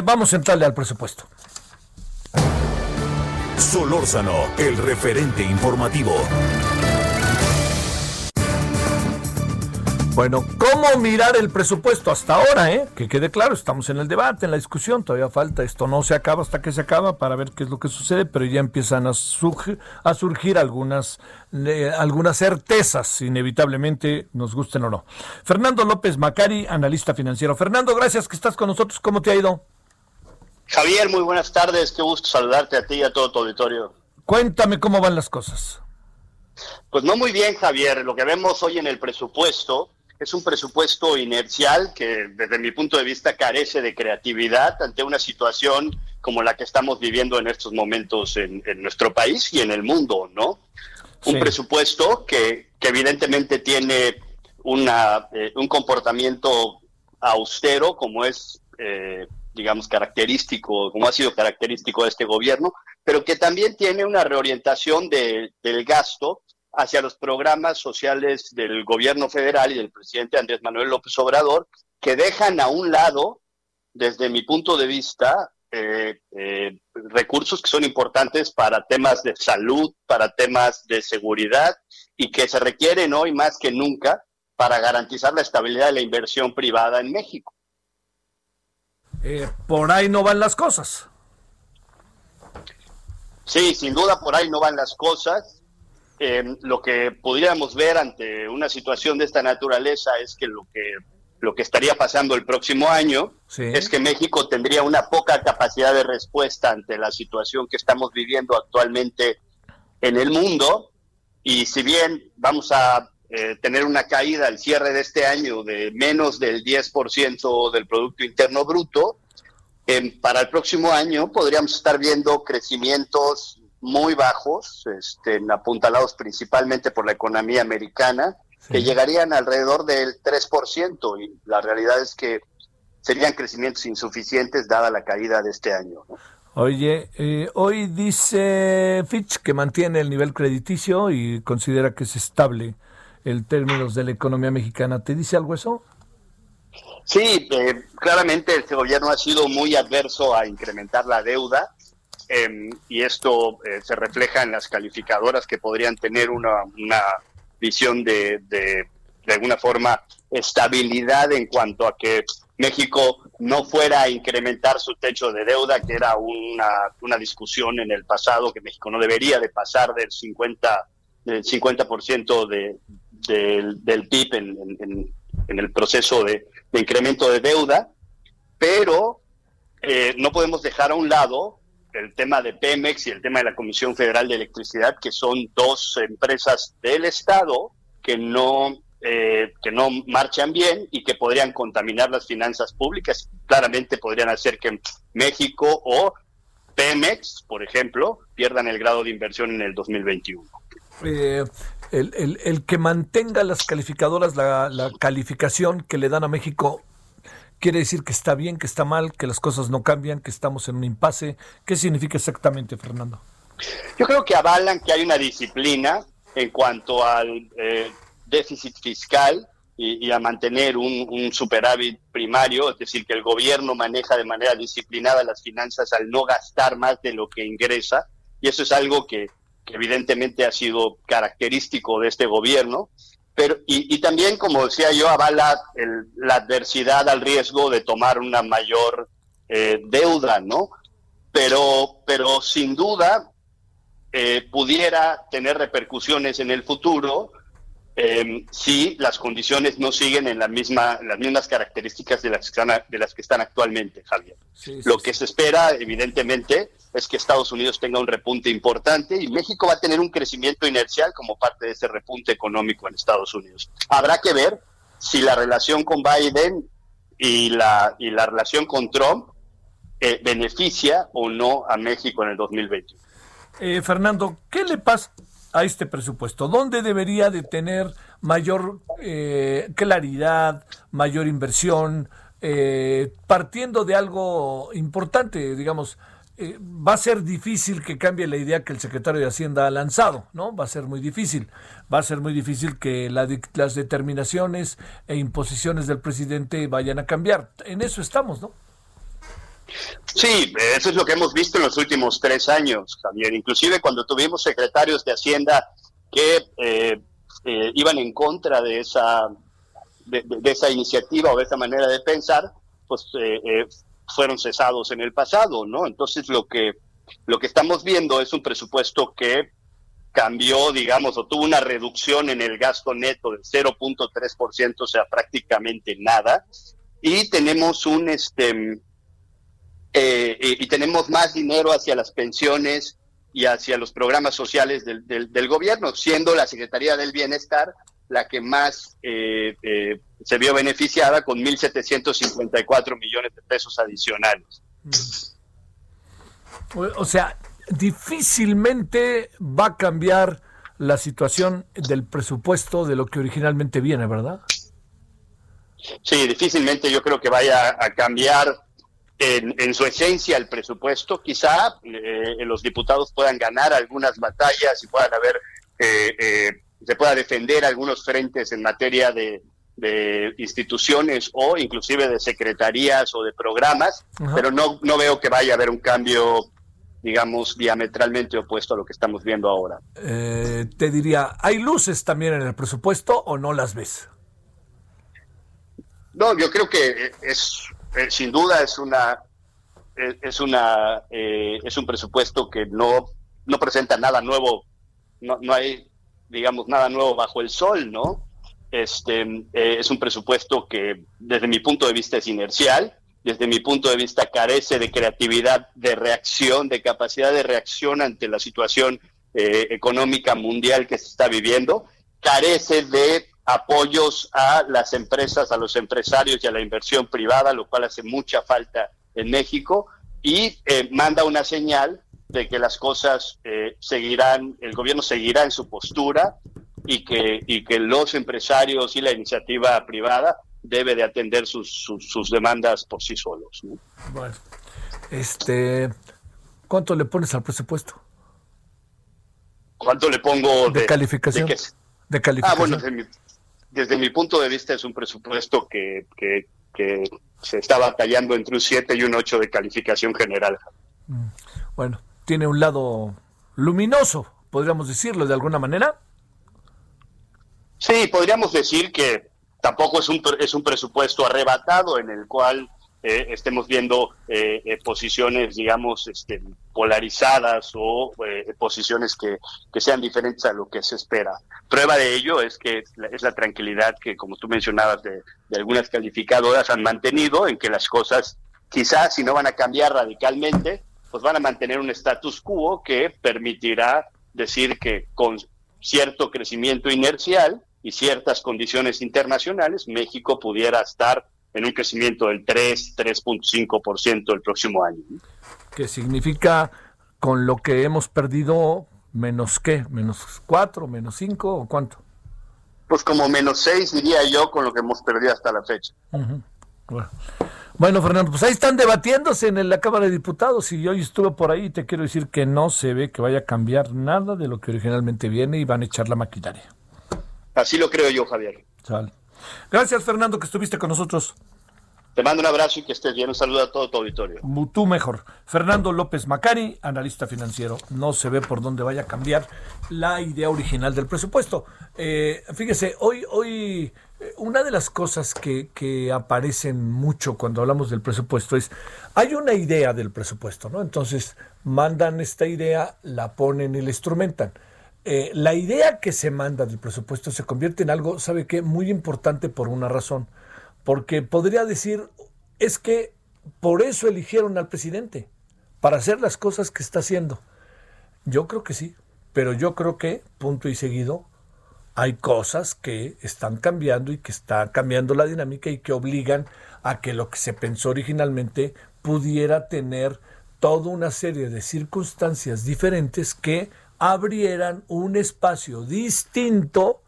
vamos a entrarle al presupuesto. Solórzano, el referente informativo. Bueno, ¿cómo mirar el presupuesto hasta ahora? Eh? Que quede claro, estamos en el debate, en la discusión, todavía falta, esto no se acaba hasta que se acaba para ver qué es lo que sucede, pero ya empiezan a, surgir, a surgir algunas, eh, algunas certezas, inevitablemente, nos gusten o no. Fernando López Macari, analista financiero. Fernando, gracias que estás con nosotros, ¿cómo te ha ido? Javier, muy buenas tardes, qué gusto saludarte a ti y a todo tu auditorio. Cuéntame cómo van las cosas. Pues no muy bien, Javier. Lo que vemos hoy en el presupuesto es un presupuesto inercial que desde mi punto de vista carece de creatividad ante una situación como la que estamos viviendo en estos momentos en, nuestro país y en el mundo, ¿no? Un presupuesto que, evidentemente tiene una, eh, un comportamiento austero como es eh, digamos, característico, como ha sido característico de este gobierno, pero que también tiene una reorientación del gasto hacia los programas sociales del gobierno federal y del presidente Andrés Manuel López Obrador, que dejan a un lado, desde mi punto de vista, eh, eh, recursos que son importantes para temas de salud, para temas de seguridad y que se requieren hoy más que nunca para garantizar la estabilidad de la inversión privada en México. Eh, por ahí no van las cosas. Sí, sin duda por ahí no van las cosas. Eh, lo que pudiéramos ver ante una situación de esta naturaleza es que lo que lo que estaría pasando el próximo año es que México tendría una poca capacidad de respuesta ante la situación que estamos viviendo actualmente en el mundo. Y si bien vamos a eh, tener una caída al cierre de este año de menos del 10% del Producto Interno Bruto, para el próximo año podríamos estar viendo crecimientos muy bajos, este, apuntalados principalmente por la economía americana, que llegarían alrededor del 3%, y la realidad es que serían crecimientos insuficientes dada la caída de este año. Oye, eh, hoy dice Fitch que mantiene el nivel crediticio y considera que es estable el términos de la economía mexicana. ¿Te dice algo eso? Sí, eh, claramente este gobierno ha sido muy adverso a incrementar la deuda em, y esto eh, se refleja en las calificadoras que podrían tener una, una visión de, de, de alguna forma, estabilidad en cuanto a que México no fuera a incrementar su techo de deuda, que era una, una discusión en el pasado, que México no debería de pasar del 50, del 50% de, del, del PIB en, en, el proceso de, incremento de deuda, pero eh, no podemos dejar a un lado el tema de Pemex y el tema de la Comisión Federal de Electricidad, que son dos empresas del Estado que no, eh, que no marchan bien y que podrían contaminar las finanzas públicas. Claramente podrían hacer que México o Pemex, por ejemplo, pierdan el grado de inversión en el 2021. Eh, el, el, que mantenga las calificadoras, la, la calificación que le dan a México, quiere decir que está bien, que está mal, que las cosas no cambian, que estamos en un impasse. ¿Qué significa exactamente, Fernando? Yo creo que avalan que hay una disciplina en cuanto al eh, déficit fiscal y, a mantener un, superávit primario, es decir, que el gobierno maneja de manera disciplinada las finanzas al no gastar más de lo que ingresa, y eso es algo que, evidentemente ha sido característico de este gobierno, pero y, también, como decía yo, avala la adversidad al riesgo de tomar una mayor eh, deuda, ¿no? Pero, pero sin duda eh, pudiera tener repercusiones en el futuro eh, si las condiciones no siguen en la misma, las mismas características de las que están, de las que están actualmente, Javier. Lo que se espera, evidentemente, es que Estados Unidos tenga un repunte importante y México va a tener un crecimiento inercial como parte de ese repunte económico en Estados Unidos. Habrá que ver si la relación con Biden y la, y la relación con Trump eh, beneficia o no a México en el 2021. Eh, Fernando, ¿qué le pasa a este presupuesto? ¿Dónde debería de tener mayor eh, claridad, mayor inversión, eh, partiendo de algo importante, digamos? Eh, va a ser difícil que cambie la idea que el secretario de Hacienda ha lanzado, ¿no? Va a ser muy difícil. Va a ser muy difícil que las determinaciones e imposiciones del presidente vayan a cambiar. En eso estamos, ¿no? Sí, eso es lo que hemos visto en los últimos tres años, Javier. Inclusive cuando tuvimos secretarios de Hacienda que eh, eh, iban en contra de esa, de, esa iniciativa o de esa manera de pensar, pues eh, fueron cesados en el pasado, ¿no? Entonces lo que lo que estamos viendo es un presupuesto que cambió, digamos, o tuvo una reducción en el gasto neto del 0.3%, o sea, prácticamente nada, y tenemos un este eh, y, tenemos más dinero hacia las pensiones y hacia los programas sociales del, del, gobierno, siendo la Secretaría del Bienestar la que más eh, eh, se vio beneficiada con 1.754 millones de pesos adicionales. O sea, difícilmente va a cambiar la situación del presupuesto de lo que originalmente viene, ¿verdad? Sí, difícilmente yo creo que vaya a cambiar en, su esencia el presupuesto. Quizá eh, los diputados puedan ganar algunas batallas y puedan haber, eh, eh, se pueda defender algunos frentes en materia de, instituciones o inclusive de secretarías o de programas, pero no, no veo que vaya a haber un cambio digamos, diametralmente opuesto a lo que estamos viendo ahora. te diría, ¿hay luces también en el presupuesto o no las ves? No, yo creo que es eh, sin duda es una es una eh, es un presupuesto que no no presenta nada nuevo no, no hay digamos nada nuevo bajo el sol no este eh, es un presupuesto que desde mi punto de vista es inercial desde mi punto de vista carece de creatividad de reacción de capacidad de reacción ante la situación económica mundial que se está viviendo carece de apoyos a las empresas, a los empresarios y a la inversión privada, lo cual hace mucha falta en México, y eh, manda una señal de que las cosas eh, seguirán, el gobierno seguirá en su postura y que, y que los empresarios y la iniciativa privada debe de atender sus, sus, demandas por sí solos. Bueno, este, ¿cuánto le pones al presupuesto? ¿Cuánto le pongo de, calificación? De, calificación. Ah, bueno, desde mi punto de vista es un presupuesto que, se está batallando entre un 7 y un 8 de calificación general. Mm. Bueno, tiene un lado luminoso, podríamos decirlo de alguna manera. Sí, podríamos decir que tampoco es un, es un presupuesto arrebatado en el cual eh, estemos viendo eh, eh, posiciones, digamos, este, polarizadas o posiciones que, sean diferentes a lo que se espera. Prueba de ello es que es la tranquilidad que, como tú mencionabas, de, algunas calificadoras han mantenido en que las cosas, quizás si no van a cambiar radicalmente, pues van a mantener un status quo que permitirá decir que con cierto crecimiento inercial y ciertas condiciones internacionales, México pudiera estar en un crecimiento del 3, 3.5% el próximo año. ¿Qué significa con lo que hemos perdido menos qué? ¿Menos 4, menos 5 o cuánto? Pues como menos 6 diría yo con lo que hemos perdido hasta la fecha. bueno. Fernando, pues ahí están debatiéndose en la Cámara de Diputados y hoy estuve por ahí y te quiero decir que no se ve que vaya a cambiar nada de lo que originalmente viene y van a echar la maquinaria. Así lo creo yo, Javier. Gracias, Fernando, que estuviste con nosotros. Te mando un abrazo y que estés bien. Un saludo a todo tu auditorio. Tú mejor. Fernando López Macari, analista financiero. No se ve por dónde vaya a cambiar la idea original del presupuesto. Eh, fíjese, hoy, hoy eh, una de las cosas que, que, aparecen mucho cuando hablamos del presupuesto es, hay una idea del presupuesto, ¿no? Entonces, mandan esta idea, la ponen y la instrumentan. Eh, la idea que se manda del presupuesto se convierte en algo, ¿sabe qué? Muy importante por una razón porque podría decir, es que por eso eligieron al presidente, para hacer las cosas que está haciendo. Yo creo que sí, pero yo creo que, punto y seguido, hay cosas que están cambiando y que está cambiando la dinámica y que obligan a que lo que se pensó originalmente pudiera tener toda una serie de circunstancias diferentes que abrieran un espacio distinto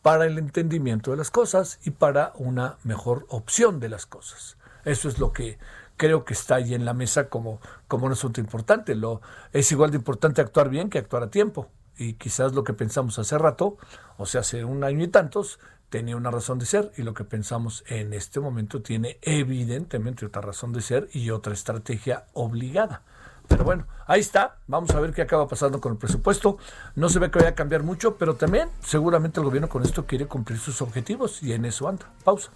para el entendimiento de las cosas y para una mejor opción de las cosas. Eso es lo que creo que está ahí en la mesa como, como un asunto importante. Lo, es igual de importante actuar bien que actuar a tiempo. Y quizás lo que pensamos hace rato, o sea, hace un año y tantos, tenía una razón de ser y lo que pensamos en este momento tiene evidentemente otra razón de ser y otra estrategia obligada. Pero bueno, ahí está. Vamos a ver qué acaba pasando con el presupuesto. No se ve que vaya a cambiar mucho, pero también seguramente el gobierno con esto quiere cumplir sus objetivos y en eso anda. Pausa.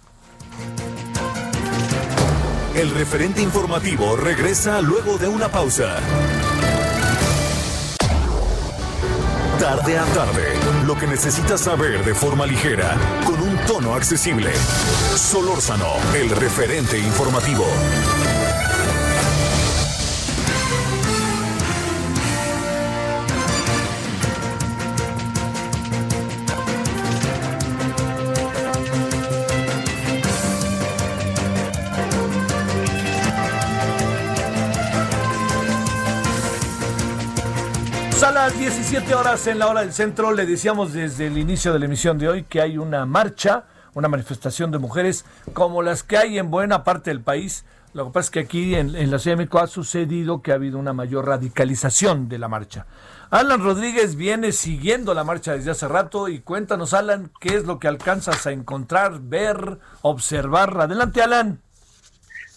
El referente informativo regresa luego de una pausa. Tarde a tarde, lo que necesitas saber de forma ligera, con un tono accesible. Solórzano, el referente informativo. 17 horas en la hora del centro le decíamos desde el inicio de la emisión de hoy que hay una marcha, una manifestación de mujeres como las que hay en buena parte del país. Lo que pasa es que aquí en, la Ciudad de México ha sucedido que ha habido una mayor radicalización de la marcha. Alan Rodríguez viene siguiendo la marcha desde hace rato y cuéntanos, Alan, qué es lo que alcanzas a encontrar, ver, observar. Adelante, Alan.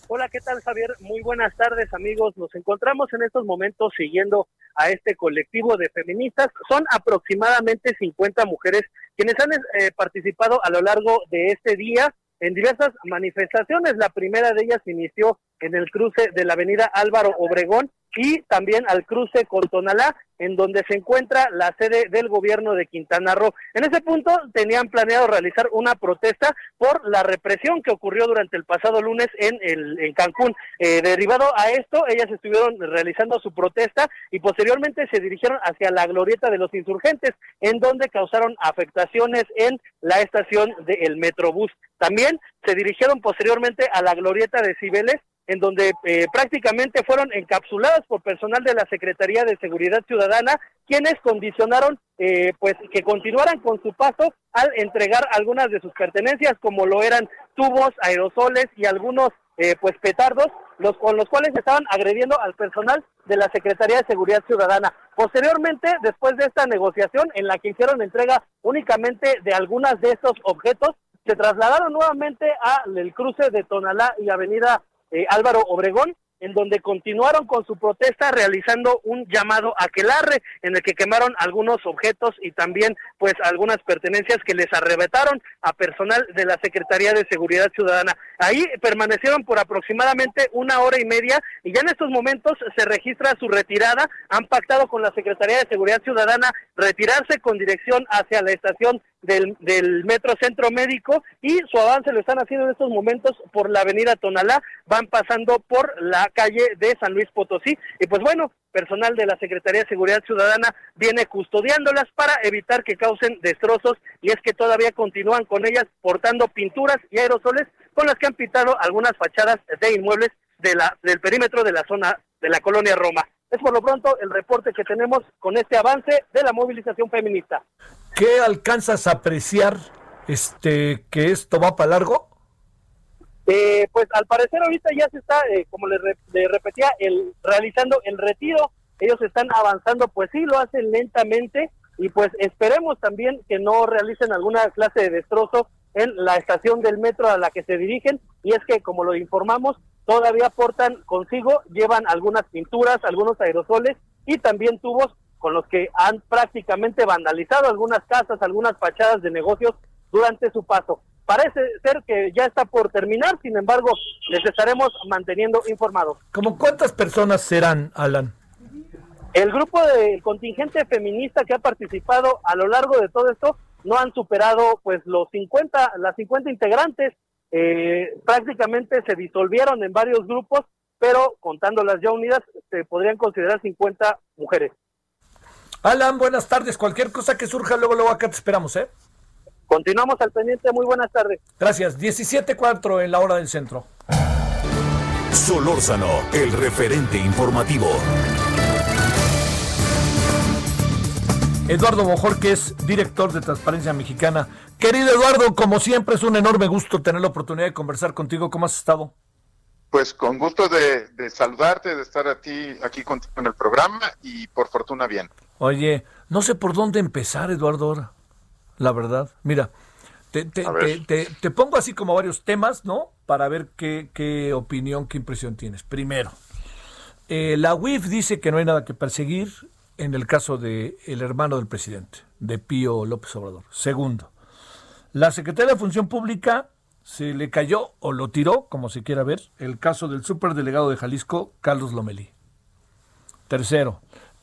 Hola, ¿qué tal Javier? Muy buenas tardes amigos. Nos encontramos en estos momentos siguiendo a este colectivo de feministas. Son aproximadamente 50 mujeres quienes han eh, participado a lo largo de este día en diversas manifestaciones. La primera de ellas inició en el cruce de la avenida Álvaro Obregón y también al cruce con Tonalá, en donde se encuentra la sede del gobierno de Quintana Roo. En ese punto tenían planeado realizar una protesta por la represión que ocurrió durante el pasado lunes en, el, en Cancún. Eh, derivado a esto, ellas estuvieron realizando su protesta y posteriormente se dirigieron hacia la glorieta de los insurgentes, en donde causaron afectaciones en la estación del Metrobús. También se dirigieron posteriormente a la glorieta de Cibeles, en donde eh, prácticamente fueron encapsuladas por personal de la Secretaría de Seguridad Ciudadana, quienes condicionaron eh, pues que continuaran con su paso al entregar algunas de sus pertenencias, como lo eran tubos, aerosoles y algunos eh, pues petardos, los con los cuales estaban agrediendo al personal de la Secretaría de Seguridad Ciudadana. Posteriormente, después de esta negociación en la que hicieron entrega únicamente de algunas de estos objetos, se trasladaron nuevamente al cruce de Tonalá y Avenida eh, Álvaro Obregón, en donde continuaron con su protesta realizando un llamado a quelarre en el que quemaron algunos objetos y también pues algunas pertenencias que les arrebataron a personal de la Secretaría de Seguridad Ciudadana. Ahí permanecieron por aproximadamente una hora y media y ya en estos momentos se registra su retirada. Han pactado con la Secretaría de Seguridad Ciudadana retirarse con dirección hacia la estación del, del Metro Centro Médico y su avance lo están haciendo en estos momentos por la avenida Tonalá, van pasando por la calle de San Luis Potosí y pues bueno, personal de la Secretaría de Seguridad Ciudadana viene custodiándolas para evitar que causen destrozos y es que todavía continúan con ellas portando pinturas y aerosoles con las que han pintado algunas fachadas de inmuebles de la, del perímetro de la zona de la colonia Roma. Es por lo pronto el reporte que tenemos con este avance de la movilización feminista. ¿Qué alcanzas a apreciar este que esto va para largo? Eh, pues al parecer ahorita ya se está, eh, como le, repetía, el, realizando el retiro. Ellos están avanzando, pues sí, lo hacen lentamente y pues esperemos también que no realicen alguna clase de destrozo en la estación del metro a la que se dirigen y es que como lo informamos todavía portan consigo, llevan algunas pinturas, algunos aerosoles y también tubos con los que han prácticamente vandalizado algunas casas, algunas fachadas de negocios durante su paso. Parece ser que ya está por terminar, sin embargo, les estaremos manteniendo informados. ¿Cómo cuántas personas serán, Alan? El grupo del contingente feminista que ha participado a lo largo de todo esto no han superado pues los 50, las 50 integrantes, eh, prácticamente se disolvieron en varios grupos, pero contando las ya unidas se podrían considerar 50 mujeres. Alan, buenas tardes. Cualquier cosa que surja, luego, luego acá te esperamos, ¿eh? Continuamos al pendiente. Muy buenas tardes. Gracias. 17.4 en la hora del centro. Solórzano, el referente informativo. Eduardo Bojor, que es director de Transparencia Mexicana. Querido Eduardo, como siempre es un enorme gusto tener la oportunidad de conversar contigo. ¿Cómo has estado? Pues con gusto de, saludarte, de estar a ti, aquí contigo en el programa y por fortuna bien. Oye, no sé por dónde empezar, Eduardo, la verdad. Mira, te, te, pongo así como varios temas, ¿no? Para ver qué, qué opinión, qué impresión tienes. Primero, eh, la UIF dice que no hay nada que perseguir en el caso de el hermano del presidente, de Pío López Obrador. Segundo, la Secretaría de Función Pública se le cayó o lo tiró, como se quiera ver, el caso del superdelegado de Jalisco, Carlos Lomelí. Tercero,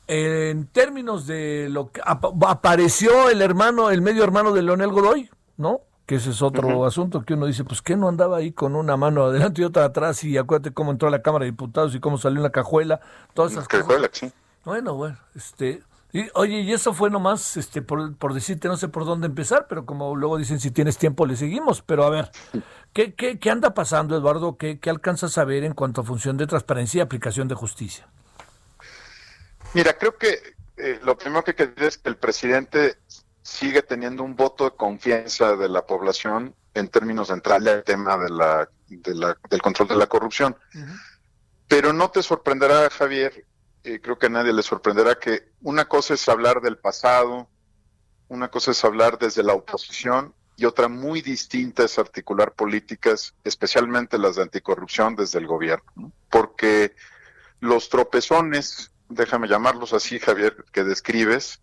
en términos de lo que apareció el hermano, el medio hermano de Leonel Godoy, ¿no? Que ese es otro asunto que uno dice, pues que no andaba ahí con una mano adelante y otra atrás y acuérdate cómo entró a la Cámara de Diputados y cómo salió en la cajuela, todas esas cajuela, Sí. Bueno, bueno, este, y, oye, y eso fue nomás este, por, por, decirte, no sé por dónde empezar, pero como luego dicen, si tienes tiempo le seguimos. Pero a ver, <laughs> ¿qué, qué, qué anda pasando, Eduardo? ¿Qué, ¿Qué alcanzas a ver en cuanto a función de transparencia y aplicación de justicia? Mira, creo que eh, lo primero que hay que decir es que el presidente sigue teniendo un voto de confianza de la población en términos de entrarle al tema de la, de la, del control de la corrupción. Pero no te sorprenderá, Javier, eh, creo que a nadie le sorprenderá que una cosa es hablar del pasado, una cosa es hablar desde la oposición y otra muy distinta es articular políticas, especialmente las de anticorrupción desde el gobierno, porque los tropezones, déjame llamarlos así, Javier, que describes,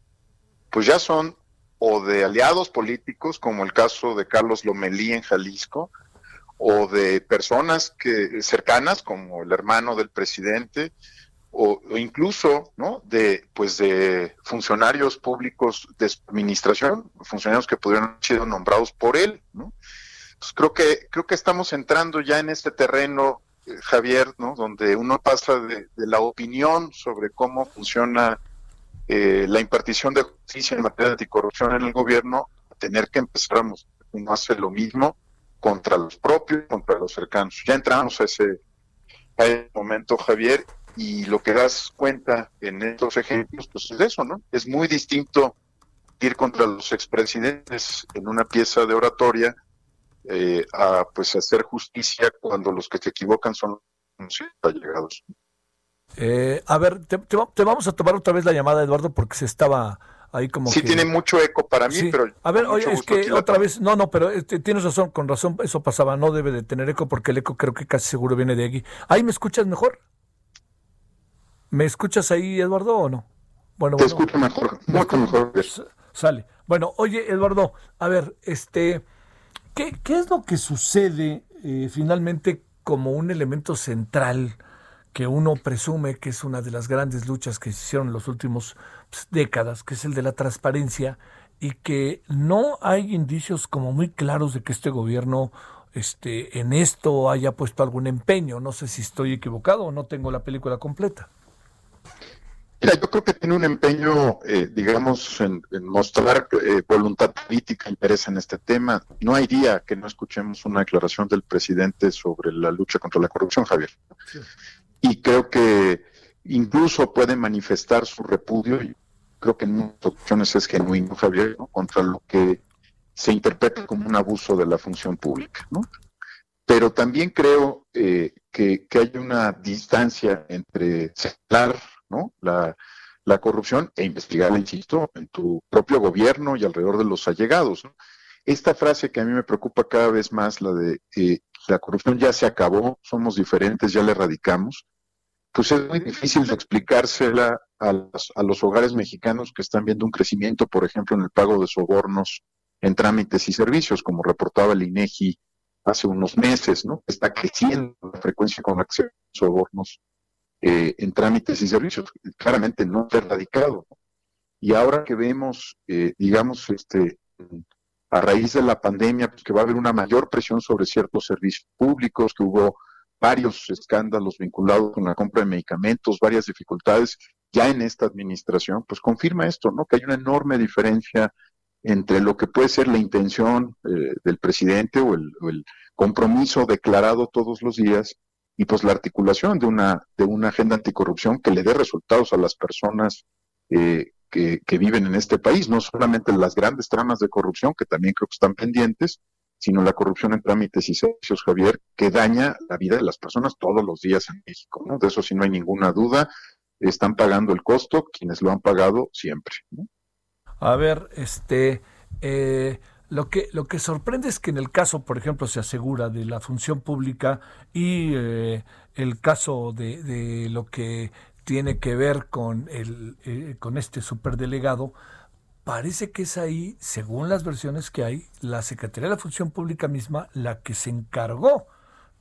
pues ya son o de aliados políticos, como el caso de Carlos Lomelí en Jalisco, o de personas que cercanas, como el hermano del presidente, o, incluso ¿no? de pues de funcionarios públicos de administración, funcionarios que pudieron haber sido nombrados por él, ¿no? Pues creo que creo que estamos entrando ya en este terreno, eh, Javier, ¿no? Donde uno pasa de, la opinión sobre cómo funciona eh, la impartición de justicia en materia de anticorrupción en el gobierno a tener que empezar uno hace lo mismo contra los propios, contra los cercanos. Ya entramos a ese, a ese momento, Javier, y lo que das cuenta en estos ejemplos, pues es eso, ¿no? Es muy distinto ir contra los expresidentes en una pieza de oratoria eh, a pues hacer justicia cuando los que se equivocan son los allegados. Eh, a ver, te, vamos a tomar otra vez la llamada, Eduardo, porque se estaba ahí como sí tiene mucho eco para mí, pero a ver, oye, es que otra vez, no, no, pero este, tienes razón, con razón, eso pasaba, no debe de tener eco porque el eco creo que casi seguro viene de aquí. ¿Ahí me escuchas mejor? ¿Me escuchas ahí, Eduardo, o no? Bueno, Te escucho mejor, mucho mejor. Sale. Bueno, oye, Eduardo, a ver, este, ¿qué, qué es lo que sucede eh, finalmente como un elemento central que uno presume que es una de las grandes luchas que se hicieron en las últimas pues, décadas, que es el de la transparencia, y que no hay indicios como muy claros de que este gobierno este, en esto haya puesto algún empeño. No sé si estoy equivocado o no tengo la película completa. Mira, yo creo que tiene un empeño, eh, digamos, en, mostrar eh, voluntad política, interés en este tema. No hay día que no escuchemos una declaración del presidente sobre la lucha contra la corrupción, Javier. Y creo que incluso puede manifestar su repudio, y creo que en muchas ocasiones es genuino, Javier, contra lo que se interpreta como un abuso de la función pública. ¿no? Pero también creo eh, que, que hay una distancia entre señalar ¿no? La, corrupción e investigar, insisto, en tu propio gobierno y alrededor de los allegados. esta frase que a mí me preocupa cada vez más, la de eh, la corrupción ya se acabó, somos diferentes, ya la erradicamos, pues es muy difícil de explicársela a los, a los hogares mexicanos que están viendo un crecimiento, por ejemplo, en el pago de sobornos en trámites y servicios, como reportaba el INEGI hace unos meses, ¿no? Está creciendo la frecuencia con acceso a sobornos eh, en trámites y servicios. Claramente no está erradicado. Y ahora que vemos, eh, digamos, este, a raíz de la pandemia, pues que va a haber una mayor presión sobre ciertos servicios públicos, que hubo varios escándalos vinculados con la compra de medicamentos, varias dificultades ya en esta administración, pues confirma esto, ¿no? Que hay una enorme diferencia entre lo que puede ser la intención eh, del presidente o el, compromiso declarado todos los días y pues la articulación de una de una agenda anticorrupción que le dé resultados a las personas eh, que, que, viven en este país, no solamente las grandes tramas de corrupción que también creo que están pendientes, sino la corrupción en trámites y servicios, Javier, que daña la vida de las personas todos los días en México. De eso sí no hay ninguna duda. Están pagando el costo quienes lo han pagado siempre. A ver, este, eh, lo que lo que sorprende es que en el caso, por ejemplo, se asegura de la función pública y eh, el caso de, de, lo que tiene que ver con el eh, con este superdelegado, parece que es ahí, según las versiones que hay, la Secretaría de la Función Pública misma la que se encargó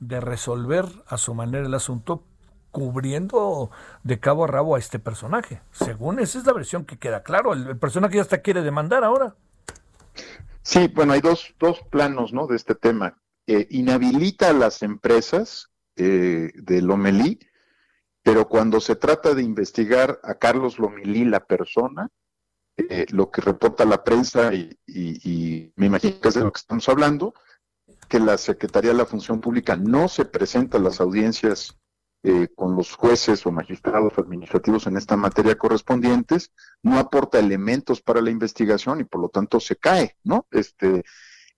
de resolver a su manera el asunto cubriendo de cabo a rabo a este personaje. Según esa es la versión que queda claro, el, personaje ya hasta quiere demandar ahora. Sí, bueno, hay dos, dos planos ¿no? de este tema. Eh, inhabilita a las empresas eh, de Lomelí, pero cuando se trata de investigar a Carlos Lomelí, la persona, eh, lo que reporta la prensa y, me imagino que es de lo que estamos hablando, que la Secretaría de la Función Pública no se presenta a las audiencias eh, con los jueces o magistrados administrativos en esta materia correspondientes, no aporta elementos para la investigación y por lo tanto se cae, ¿no? Este,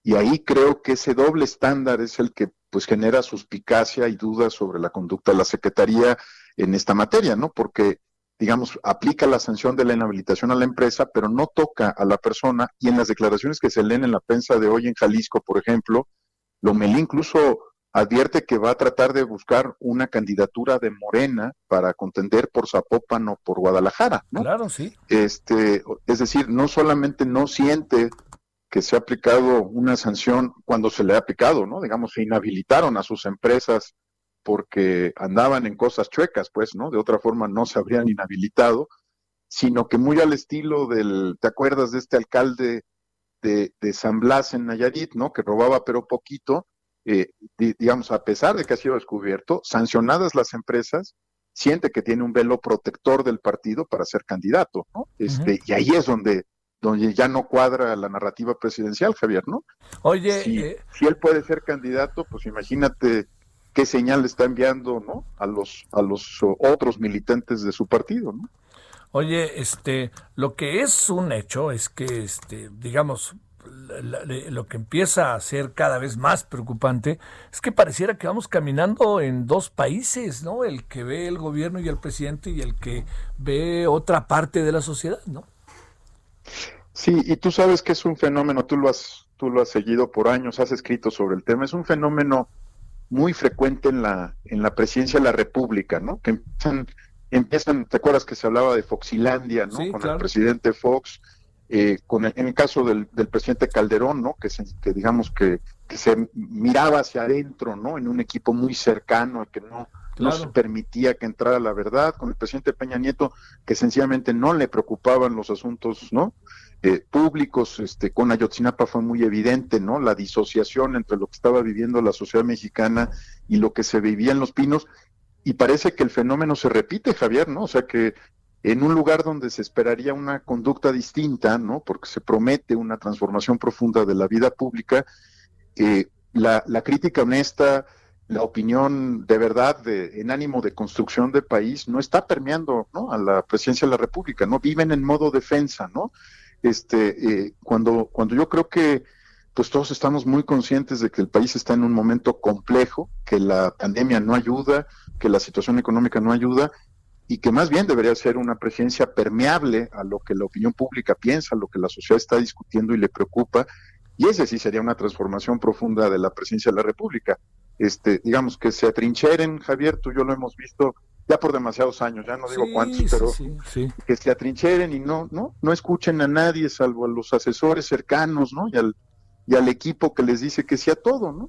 y ahí creo que ese doble estándar es el que pues genera suspicacia y dudas sobre la conducta de la Secretaría en esta materia, ¿no? Porque digamos, aplica la sanción de la inhabilitación a la empresa, pero no toca a la persona. Y en las declaraciones que se leen en la prensa de hoy en Jalisco, por ejemplo, Lomelí incluso advierte que va a tratar de buscar una candidatura de Morena para contender por Zapopan o por Guadalajara, ¿no? Claro, sí. Este, es decir, no solamente no siente que se ha aplicado una sanción cuando se le ha aplicado, ¿no? Digamos, se inhabilitaron a sus empresas porque andaban en cosas chuecas, pues, ¿no? De otra forma no se habrían inhabilitado, sino que muy al estilo del, ¿te acuerdas de este alcalde de, de San Blas en Nayarit, ¿no? Que robaba pero poquito, eh, digamos, a pesar de que ha sido descubierto, sancionadas las empresas, siente que tiene un velo protector del partido para ser candidato, ¿no? Este, Y ahí es donde, donde ya no cuadra la narrativa presidencial, Javier, ¿no? Oye, si, eh, si él puede ser candidato, pues imagínate qué señal está enviando ¿no? a los a los otros militantes de su partido ¿no? oye este lo que es un hecho es que este digamos lo que empieza a ser cada vez más preocupante es que pareciera que vamos caminando en dos países, ¿no? El que ve el gobierno y el presidente y el que ve otra parte de la sociedad, ¿no? Sí, y tú sabes que es un fenómeno, tú lo has tú lo has seguido por años, has escrito sobre el tema, es un fenómeno muy frecuente en la, en la presidencia de la República, ¿no? Que empiezan, empiezan, ¿te acuerdas que se hablaba de Foxilandia, ¿no? con el presidente Fox, eh, con el, en el caso del, del presidente Calderón, ¿no? Que, se, que digamos que, que, se miraba hacia adentro, ¿no? En un equipo muy cercano, que no, no se permitía que entrara la verdad, con el presidente Peña Nieto, que sencillamente no le preocupaban los asuntos, ¿no? Eh, públicos, este, con Ayotzinapa fue muy evidente, ¿no? La disociación entre lo que estaba viviendo la sociedad mexicana y lo que se vivía en Los Pinos, y parece que el fenómeno se repite, Javier, ¿no? O sea que en un lugar donde se esperaría una conducta distinta, ¿no? Porque se promete una transformación profunda de la vida pública, la, crítica honesta, la opinión de verdad de, en ánimo de construcción de país no está permeando a la presidencia de la República, no viven en modo defensa, ¿no? este, eh, cuando, cuando yo creo que pues todos estamos muy conscientes de que el país está en un momento complejo, que la pandemia no ayuda, que la situación económica no ayuda y que más bien debería ser una presidencia permeable a lo que la opinión pública piensa, a lo que la sociedad está discutiendo y le preocupa, Y ese sí sería una transformación profunda de la presidencia de la República. Este, digamos que se atrincheren, Javier, tú y yo lo hemos visto ya por demasiados años, ya no digo cuántos, pero que se atrincheren y no, no, no escuchen a nadie salvo a los asesores cercanos, ¿no? Y al, y al equipo que les dice que sea todo, ¿no?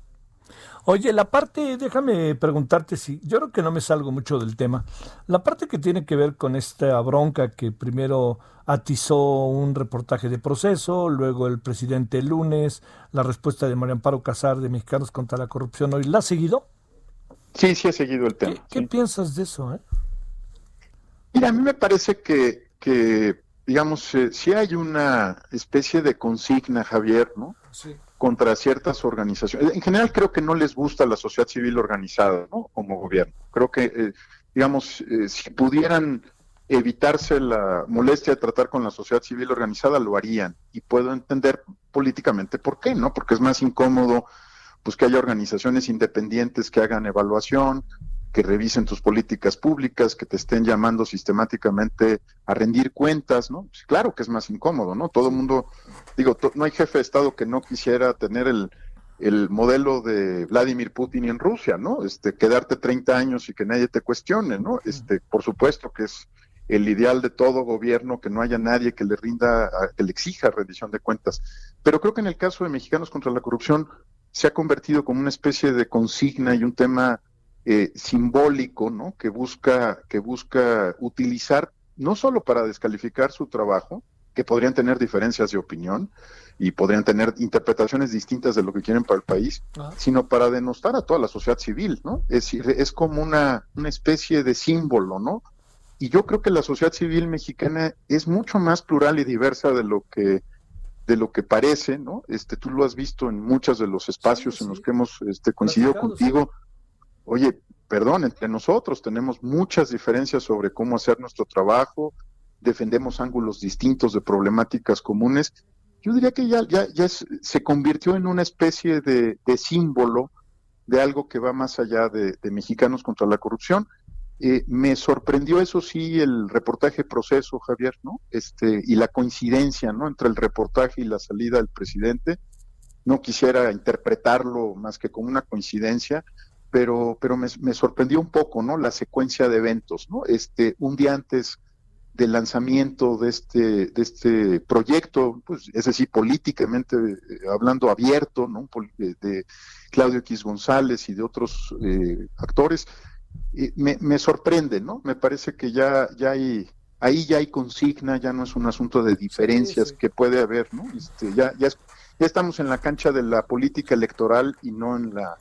Oye, la parte, déjame preguntarte si, yo creo que no me salgo mucho del tema, la parte que tiene que ver con esta bronca que primero atizó un reportaje de proceso, luego el presidente el lunes, la respuesta de María Amparo Casar de Mexicanos contra la Corrupción hoy, ¿la ha seguido? Sí, sí he seguido el tema. ¿Qué, piensas de eso? Eh? Mira, a mí me parece que, que digamos, eh, si hay una especie de consigna, Javier, ¿no? Sí contra ciertas organizaciones. En general creo que no les gusta la sociedad civil organizada, ¿no? Como gobierno. Creo que, eh, digamos, eh, si pudieran evitarse la molestia de tratar con la sociedad civil organizada, lo harían. Y puedo entender políticamente por qué, ¿no? Porque es más incómodo, pues que haya organizaciones independientes que hagan evaluación, que revisen tus políticas públicas, que te estén llamando sistemáticamente a rendir cuentas, ¿no? Pues claro que es más incómodo, ¿no? Todo el mundo, digo, no hay jefe de Estado que no quisiera tener el, el modelo de Vladimir Putin en Rusia, ¿no? Este, quedarte 30 años y que nadie te cuestione, ¿no? Este, por supuesto que es el ideal de todo gobierno, que no haya nadie que le rinda, que le exija rendición de cuentas. Pero creo que en el caso de Mexicanos contra la Corrupción se ha convertido como una especie de consigna y un tema eh, simbólico, ¿no? Que busca, que busca utilizar no solo para descalificar su trabajo, que podrían tener diferencias de opinión y podrían tener interpretaciones distintas de lo que quieren para el país, ah. sino para denostar a toda la sociedad civil, ¿no? Es decir, es como una, una especie de símbolo, ¿no? Y yo creo que la sociedad civil mexicana es mucho más plural y diversa de lo que de lo que parece, ¿no? Este, tú lo has visto en muchos de los espacios en los que hemos este, coincidido contigo. Oye, perdón, entre nosotros tenemos muchas diferencias sobre cómo hacer nuestro trabajo, defendemos ángulos distintos de problemáticas comunes. Yo diría que ya, ya, ya se convirtió en una especie de, símbolo de algo que va más allá de, mexicanos contra la corrupción. Eh, me sorprendió eso sí el reportaje proceso, Javier, ¿no? Este, y la coincidencia, ¿no? Entre el reportaje y la salida del presidente. No quisiera interpretarlo más que como una coincidencia, pero, pero me, sorprendió un poco, ¿no? La secuencia de eventos, ¿no? Este, un día antes del lanzamiento de este, de este proyecto, pues, es decir, políticamente eh, hablando abierto, ¿no? De, Claudio X González y de otros eh, actores, me, me, sorprende, ¿no? Me parece que ya, ya hay, ahí ya hay consigna, ya no es un asunto de diferencias que puede haber, ¿no? Este, ya, ya, ya estamos en la cancha de la política electoral y no en la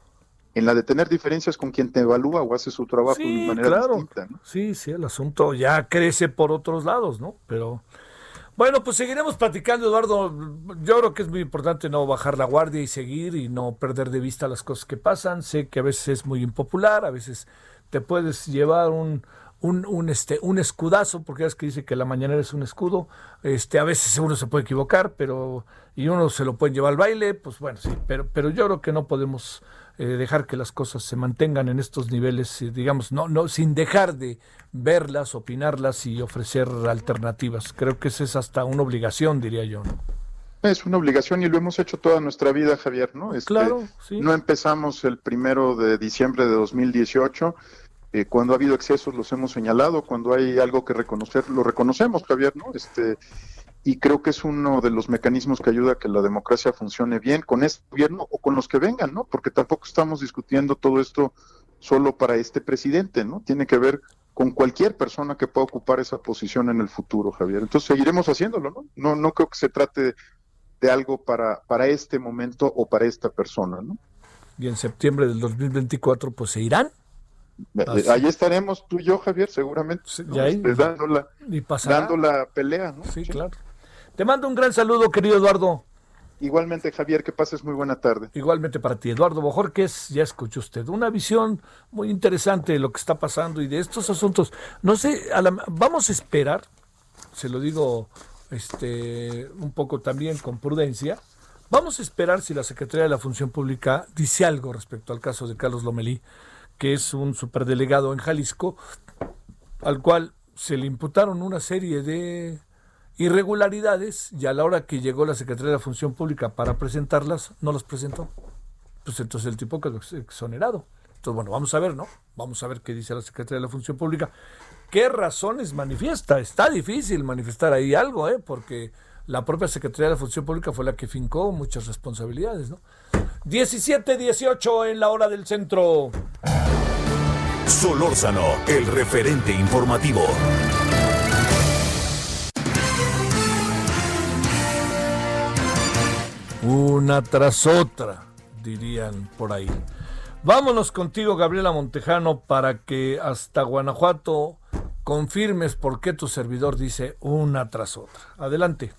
en la de tener diferencias con quien te evalúa o hace su trabajo de manera distinta. ¿no? Sí, sí, el asunto ya crece por otros lados, ¿no? Pero bueno, pues seguiremos platicando, Eduardo. Yo creo que es muy importante no bajar la guardia y seguir y no perder de vista las cosas que pasan. Sé que a veces es muy impopular, a veces te puedes llevar un, un, un, este, un escudazo, porque es que dice que la mañanera es un escudo. Este, a veces uno se puede equivocar, pero y uno se lo puede llevar al baile, pues bueno, sí, pero, pero yo creo que no podemos eh, dejar que las cosas se mantengan en estos niveles, eh, digamos, no, no, sin dejar de verlas, opinarlas y ofrecer alternativas. Creo que esa es hasta una obligación, diría yo. ¿no? Es una obligación y lo hemos hecho toda nuestra vida, Javier, ¿no? Este, claro, sí. No empezamos el primero de diciembre de 2018. Eh, cuando ha habido excesos los hemos señalado, cuando hay algo que reconocer, lo reconocemos, Javier, ¿no? Este, y creo que es uno de los mecanismos que ayuda a que la democracia funcione bien con este gobierno o con los que vengan, ¿no? Porque tampoco estamos discutiendo todo esto solo para este presidente, ¿no? Tiene que ver con cualquier persona que pueda ocupar esa posición en el futuro, Javier. Entonces seguiremos haciéndolo, ¿no? No, no creo que se trate de algo para, para este momento o para esta persona, ¿no? Y en septiembre del 2024, pues se irán. Ahí estaremos tú y yo, Javier, seguramente. Este, dando, la, dando la pelea, ¿no? Sí, claro. Te mando un gran saludo, querido Eduardo. Igualmente, Javier, que pases muy buena tarde. Igualmente para ti, Eduardo Bojorques, ya escuchó usted una visión muy interesante de lo que está pasando y de estos asuntos. No sé, vamos a esperar, se lo digo este, un poco también con prudencia, vamos a esperar si la Secretaría de la Función Pública dice algo respecto al caso de Carlos Lomelí, que es un superdelegado en Jalisco, al cual se le imputaron una serie de irregularidades y a la hora que llegó la Secretaría de la Función Pública para presentarlas, no las presentó. Pues entonces el tipo quedó exonerado. Entonces, bueno, vamos a ver, ¿no? Vamos a ver qué dice la Secretaría de la Función Pública. ¿Qué razones manifiesta? Está difícil manifestar ahí algo, ¿eh? Porque la propia Secretaría de la Función Pública fue la que fincó muchas responsabilidades, ¿no? 17-18 en la hora del centro. Solórzano, el referente informativo. Una tras otra, dirían por ahí. Vámonos contigo, Gabriela Montejano, para que hasta Guanajuato confirmes por qué tu servidor dice una tras otra. Adelante.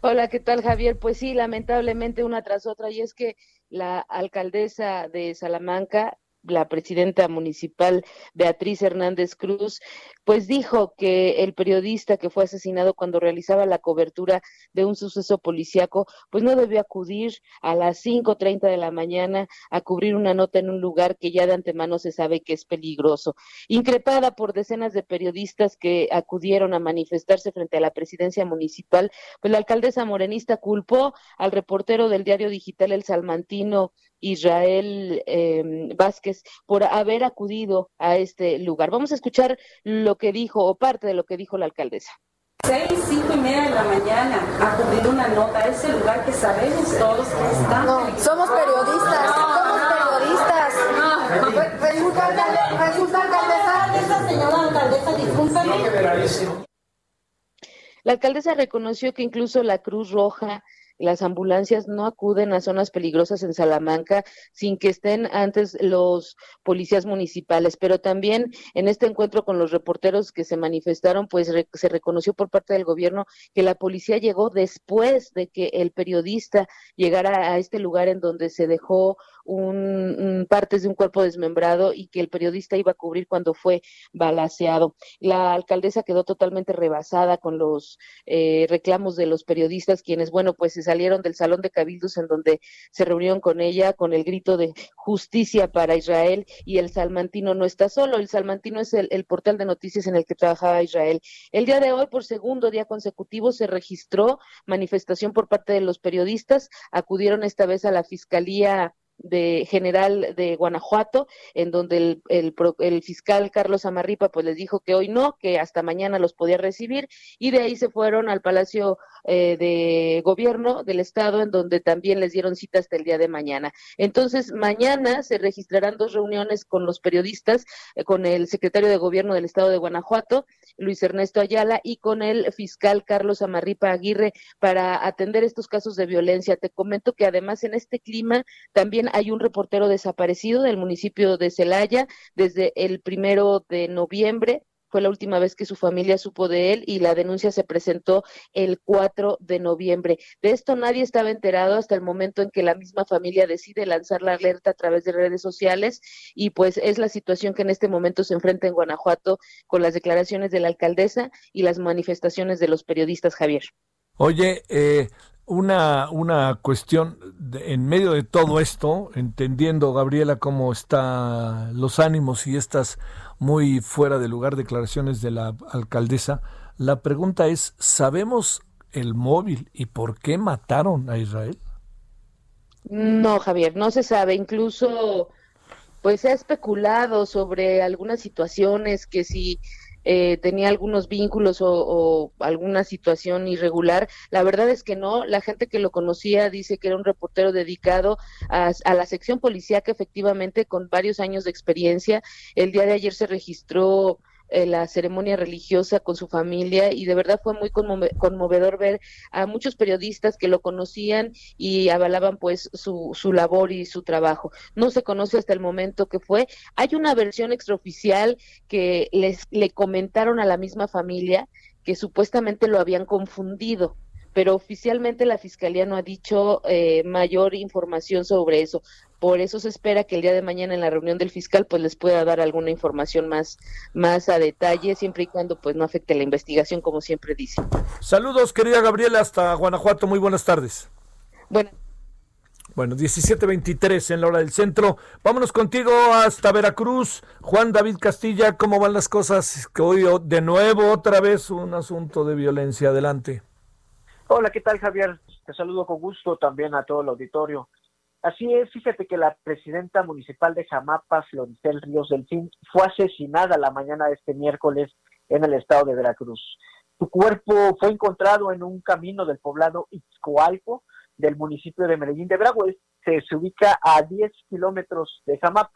Hola, ¿qué tal Javier? Pues sí, lamentablemente una tras otra, y es que la alcaldesa de Salamanca la presidenta municipal Beatriz Hernández Cruz, pues dijo que el periodista que fue asesinado cuando realizaba la cobertura de un suceso policíaco, pues no debió acudir a las 5.30 de la mañana a cubrir una nota en un lugar que ya de antemano se sabe que es peligroso. Increpada por decenas de periodistas que acudieron a manifestarse frente a la presidencia municipal, pues la alcaldesa morenista culpó al reportero del diario digital El Salmantino Israel eh, Vázquez por haber acudido a este lugar. Vamos a escuchar lo que dijo o parte de lo que dijo la alcaldesa. Seis, cinco y media de la mañana a cubrir una nota a ese lugar que sabemos todos que está. No, somos periodistas, somos periodistas. No. Resulta, resulta alcaldesa. señora alcaldesa, discúlpeme. La alcaldesa reconoció que incluso la Cruz Roja las ambulancias no acuden a zonas peligrosas en Salamanca sin que estén antes los policías municipales, pero también en este encuentro con los reporteros que se manifestaron, pues se reconoció por parte del gobierno que la policía llegó después de que el periodista llegara a este lugar en donde se dejó un, partes de un cuerpo desmembrado y que el periodista iba a cubrir cuando fue balaseado. La alcaldesa quedó totalmente rebasada con los eh, reclamos de los periodistas, quienes, bueno, pues se salieron del salón de cabildos en donde se reunieron con ella con el grito de justicia para Israel y el salmantino no está solo, el salmantino es el, el portal de noticias en el que trabajaba Israel. El día de hoy, por segundo día consecutivo, se registró manifestación por parte de los periodistas, acudieron esta vez a la Fiscalía de general de Guanajuato, en donde el, el, el, fiscal Carlos Amarripa pues les dijo que hoy no, que hasta mañana los podía recibir, y de ahí se fueron al Palacio eh, de Gobierno del Estado, en donde también les dieron cita hasta el día de mañana. Entonces, mañana se registrarán dos reuniones con los periodistas, eh, con el secretario de Gobierno del Estado de Guanajuato, Luis Ernesto Ayala, y con el fiscal Carlos Amarripa Aguirre para atender estos casos de violencia. Te comento que además en este clima también hay un reportero desaparecido del municipio de Celaya desde el primero de noviembre fue la última vez que su familia supo de él y la denuncia se presentó el 4 de noviembre. De esto nadie estaba enterado hasta el momento en que la misma familia decide lanzar la alerta a través de redes sociales y pues es la situación que en este momento se enfrenta en Guanajuato con las declaraciones de la alcaldesa y las manifestaciones de los periodistas, Javier. Oye, eh, una, una cuestión en medio de todo esto, entendiendo, Gabriela, cómo están los ánimos y estas muy fuera de lugar declaraciones de la alcaldesa, la pregunta es, ¿sabemos el móvil y por qué mataron a Israel? No, Javier, no se sabe. Incluso, pues se ha especulado sobre algunas situaciones que si eh, tenía algunos vínculos o, alguna situación irregular. La verdad es que no. La gente que lo conocía dice que era un reportero dedicado a, a la sección policíaca, efectivamente, con varios años de experiencia. El día de ayer se registró eh, la ceremonia religiosa con su familia y de verdad fue muy conmovedor ver a muchos periodistas que lo conocían y avalaban pues su, su labor y su trabajo. No se conoce hasta el momento que fue. Hay una versión extraoficial que les le comentaron a la misma familia que supuestamente lo habían confundido pero oficialmente la Fiscalía no ha dicho eh, mayor información sobre eso. Por eso se espera que el día de mañana en la reunión del fiscal pues les pueda dar alguna información más, más a detalle, siempre y cuando pues no afecte la investigación, como siempre dice. Saludos, querida Gabriela, hasta Guanajuato. Muy buenas tardes. Bueno. Bueno, 17.23 en la hora del centro. Vámonos contigo hasta Veracruz. Juan David Castilla, ¿cómo van las cosas? Que hoy de nuevo otra vez un asunto de violencia. Adelante. Hola, ¿qué tal Javier? Te saludo con gusto también a todo el auditorio. Así es, fíjate que la presidenta municipal de Jamapa, Floricel Ríos del Fin, fue asesinada la mañana de este miércoles en el estado de Veracruz. Su cuerpo fue encontrado en un camino del poblado Ixcoalco del municipio de Medellín de Bragüez. Se, se ubica a 10 kilómetros de Jamapa.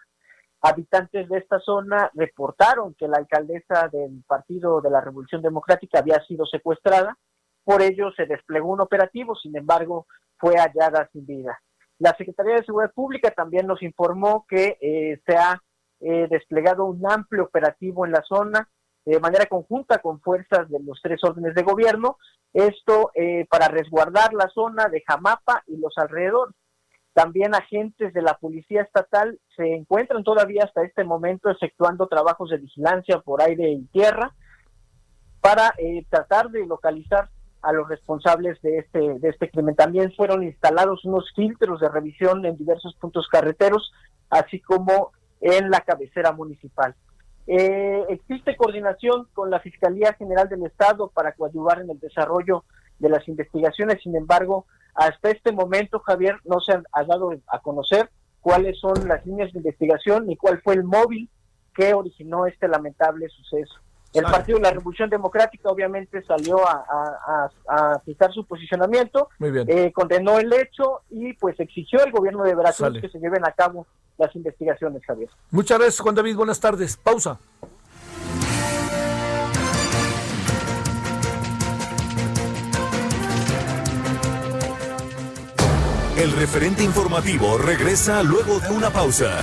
Habitantes de esta zona reportaron que la alcaldesa del Partido de la Revolución Democrática había sido secuestrada. Por ello se desplegó un operativo, sin embargo, fue hallada sin vida. La Secretaría de Seguridad Pública también nos informó que eh, se ha eh, desplegado un amplio operativo en la zona de manera conjunta con fuerzas de los tres órdenes de gobierno, esto eh, para resguardar la zona de Jamapa y los alrededores. También agentes de la Policía Estatal se encuentran todavía hasta este momento efectuando trabajos de vigilancia por aire y tierra para tratar de localizar a los responsables de este, de este crimen. También fueron instalados unos filtros de revisión en diversos puntos carreteros, así como en la cabecera municipal. Eh, existe coordinación con la Fiscalía General del Estado para coadyuvar en el desarrollo de las investigaciones, sin embargo, hasta este momento, Javier, no se ha dado a conocer cuáles son las líneas de investigación ni cuál fue el móvil que originó este lamentable suceso. El Partido de la Revolución Democrática obviamente salió a, fijar su posicionamiento, eh, condenó el hecho y pues exigió al gobierno de Veracruz que se lleven a cabo las investigaciones, Javier. Muchas gracias, Juan David. Buenas tardes. Pausa. El referente informativo regresa luego de una pausa.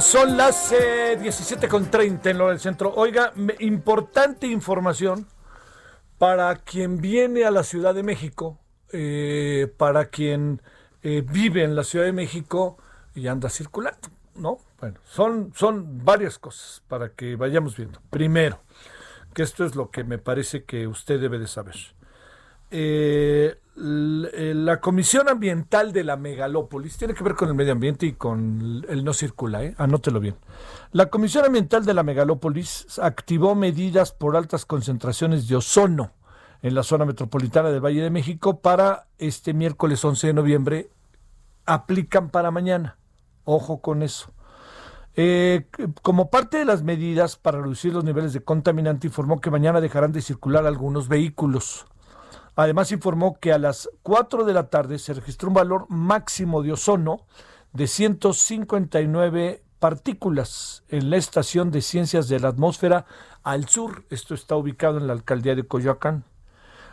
Son las 17.30 eh, en lo del centro. Oiga, importante información para quien viene a la Ciudad de México, eh, para quien eh, vive en la Ciudad de México y anda circulando, ¿no? Bueno, son, son varias cosas para que vayamos viendo. Primero, que esto es lo que me parece que usted debe de saber. Eh, la Comisión Ambiental de la Megalópolis tiene que ver con el medio ambiente y con el no circula, ¿eh? anótelo bien. La Comisión Ambiental de la Megalópolis activó medidas por altas concentraciones de ozono en la zona metropolitana del Valle de México para este miércoles 11 de noviembre. Aplican para mañana. Ojo con eso. Eh, como parte de las medidas para reducir los niveles de contaminante, informó que mañana dejarán de circular algunos vehículos. Además informó que a las 4 de la tarde se registró un valor máximo de ozono de 159 partículas en la estación de ciencias de la atmósfera al sur. Esto está ubicado en la alcaldía de Coyoacán.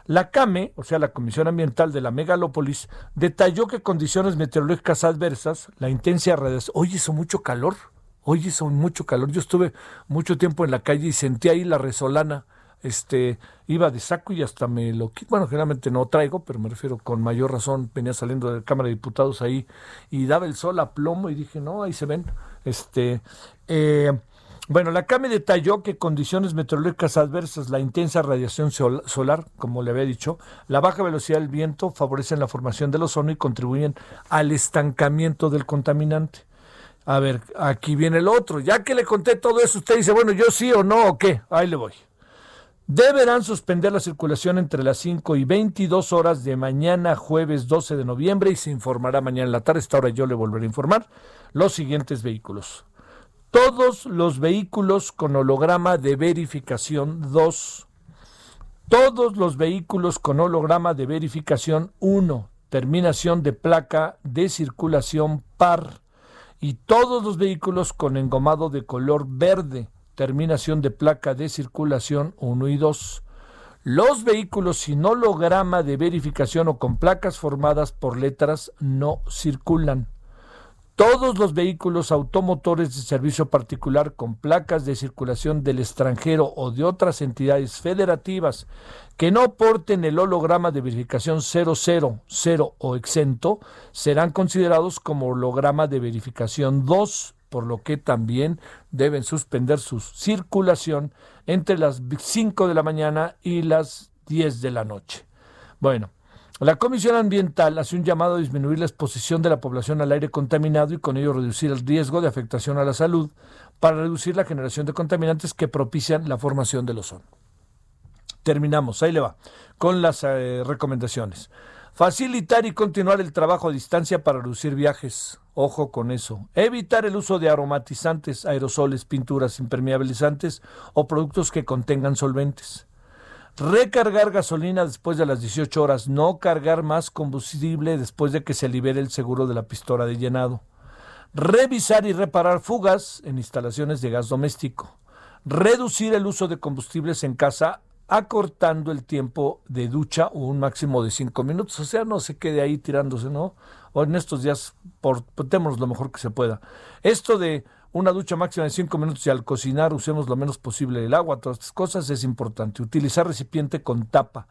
La CAME, o sea, la Comisión Ambiental de la Megalópolis, detalló que condiciones meteorológicas adversas, la intensa radiación, hoy hizo mucho calor, hoy hizo mucho calor. Yo estuve mucho tiempo en la calle y sentí ahí la resolana este iba de saco y hasta me lo bueno generalmente no traigo pero me refiero con mayor razón venía saliendo de la cámara de diputados ahí y daba el sol a plomo y dije no ahí se ven este eh, bueno, la CAME detalló que condiciones meteorológicas adversas, la intensa radiación solar, como le había dicho, la baja velocidad del viento favorecen la formación del ozono y contribuyen al estancamiento del contaminante. A ver, aquí viene el otro. Ya que le conté todo eso, usted dice, bueno, yo sí o no o qué. Ahí le voy deberán suspender la circulación entre las 5 y 22 horas de mañana jueves 12 de noviembre y se informará mañana en la tarde. Esta hora yo le volveré a informar los siguientes vehículos. Todos los vehículos con holograma de verificación 2. Todos los vehículos con holograma de verificación 1. Terminación de placa de circulación par. Y todos los vehículos con engomado de color verde terminación de placa de circulación 1 y 2. Los vehículos sin holograma de verificación o con placas formadas por letras no circulan. Todos los vehículos automotores de servicio particular con placas de circulación del extranjero o de otras entidades federativas que no porten el holograma de verificación 000 o exento serán considerados como holograma de verificación 2 por lo que también deben suspender su circulación entre las 5 de la mañana y las 10 de la noche. Bueno, la Comisión Ambiental hace un llamado a disminuir la exposición de la población al aire contaminado y con ello reducir el riesgo de afectación a la salud para reducir la generación de contaminantes que propician la formación del ozono. Terminamos, ahí le va, con las eh, recomendaciones. Facilitar y continuar el trabajo a distancia para reducir viajes. Ojo con eso. Evitar el uso de aromatizantes, aerosoles, pinturas impermeabilizantes o productos que contengan solventes. Recargar gasolina después de las 18 horas. No cargar más combustible después de que se libere el seguro de la pistola de llenado. Revisar y reparar fugas en instalaciones de gas doméstico. Reducir el uso de combustibles en casa acortando el tiempo de ducha o un máximo de cinco minutos. O sea, no se quede ahí tirándose, ¿no? O en estos días portémonos lo mejor que se pueda. Esto de una ducha máxima de cinco minutos y al cocinar usemos lo menos posible el agua, todas estas cosas es importante. Utilizar recipiente con tapa.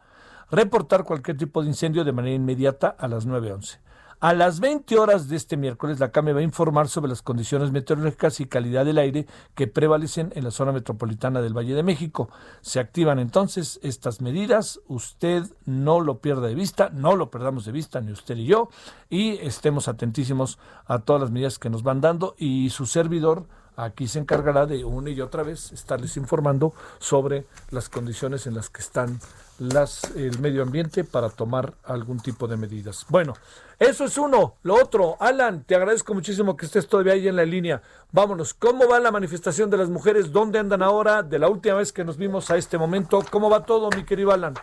Reportar cualquier tipo de incendio de manera inmediata a las 9.11. A las 20 horas de este miércoles, la CAME va a informar sobre las condiciones meteorológicas y calidad del aire que prevalecen en la zona metropolitana del Valle de México. Se activan entonces estas medidas. Usted no lo pierda de vista, no lo perdamos de vista, ni usted ni yo, y estemos atentísimos a todas las medidas que nos van dando y su servidor aquí se encargará de una y otra vez estarles informando sobre las condiciones en las que están las, el medio ambiente para tomar algún tipo de medidas. Bueno, eso es uno. Lo otro, Alan, te agradezco muchísimo que estés todavía ahí en la línea. Vámonos, ¿cómo va la manifestación de las mujeres? ¿Dónde andan ahora? De la última vez que nos vimos a este momento, ¿cómo va todo, mi querido Alan?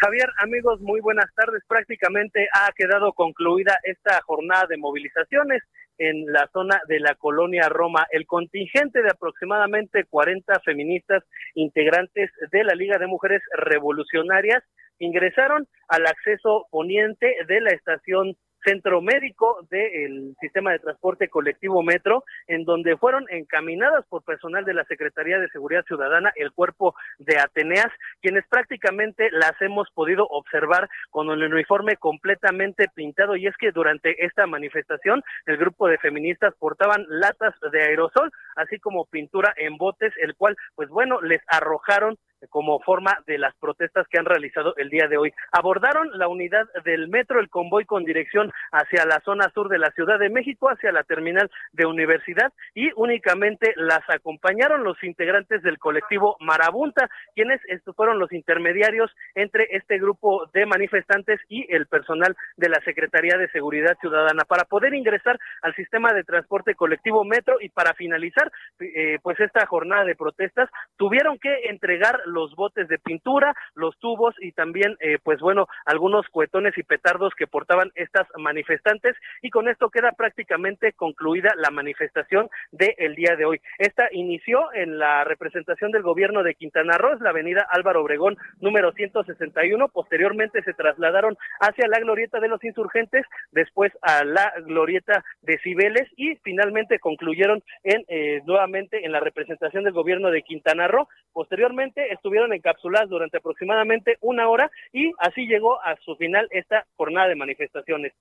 Javier, amigos, muy buenas tardes. Prácticamente ha quedado concluida esta jornada de movilizaciones en la zona de la colonia Roma. El contingente de aproximadamente 40 feministas integrantes de la Liga de Mujeres Revolucionarias ingresaron al acceso poniente de la estación centro médico del sistema de transporte colectivo Metro, en donde fueron encaminadas por personal de la Secretaría de Seguridad Ciudadana, el cuerpo de Ateneas, quienes prácticamente las hemos podido observar con un uniforme completamente pintado. Y es que durante esta manifestación, el grupo de feministas portaban latas de aerosol, así como pintura en botes, el cual, pues bueno, les arrojaron como forma de las protestas que han realizado el día de hoy. Abordaron la unidad del metro, el convoy con dirección hacia la zona sur de la Ciudad de México, hacia la terminal de universidad y únicamente las acompañaron los integrantes del colectivo Marabunta, quienes fueron los intermediarios entre este grupo de manifestantes y el personal de la Secretaría de Seguridad Ciudadana para poder ingresar al sistema de transporte colectivo metro y para finalizar eh, pues esta jornada de protestas tuvieron que entregar los botes de pintura, los tubos y también, eh, pues bueno, algunos cuetones y petardos que portaban estas manifestantes y con esto queda prácticamente concluida la manifestación del día de hoy. Esta inició en la representación del gobierno de Quintana Roo, la avenida Álvaro Obregón número 161, posteriormente se trasladaron hacia la glorieta de los insurgentes, después a la glorieta de Cibeles y finalmente concluyeron en eh, nuevamente en la representación del gobierno de Quintana Roo. Posteriormente estuvieron encapsuladas durante aproximadamente una hora y así llegó a su final esta jornada de manifestaciones.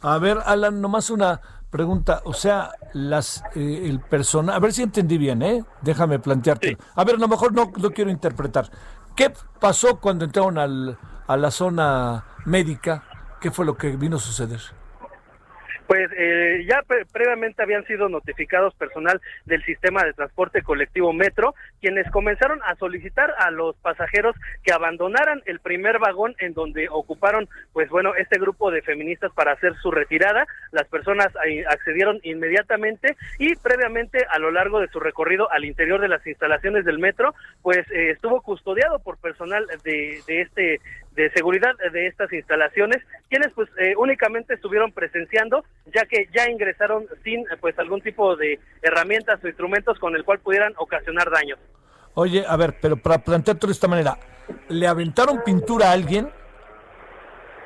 A ver, Alan, nomás una pregunta. O sea, las eh, el personal, a ver si entendí bien, ¿eh? Déjame plantearte. A ver, a lo mejor no lo quiero interpretar. ¿Qué pasó cuando entraron al, a la zona médica? ¿Qué fue lo que vino a suceder? Pues eh, ya previamente habían sido notificados personal del sistema de transporte colectivo Metro, quienes comenzaron a solicitar a los pasajeros que abandonaran el primer vagón en donde ocuparon, pues bueno, este grupo de feministas para hacer su retirada. Las personas accedieron inmediatamente y previamente a lo largo de su recorrido al interior de las instalaciones del metro, pues eh, estuvo custodiado por personal de, de este de seguridad de estas instalaciones, quienes pues eh, únicamente estuvieron presenciando, ya que ya ingresaron sin pues algún tipo de herramientas o instrumentos con el cual pudieran ocasionar daños. Oye, a ver, pero para plantearlo de esta manera, ¿Le aventaron pintura a alguien?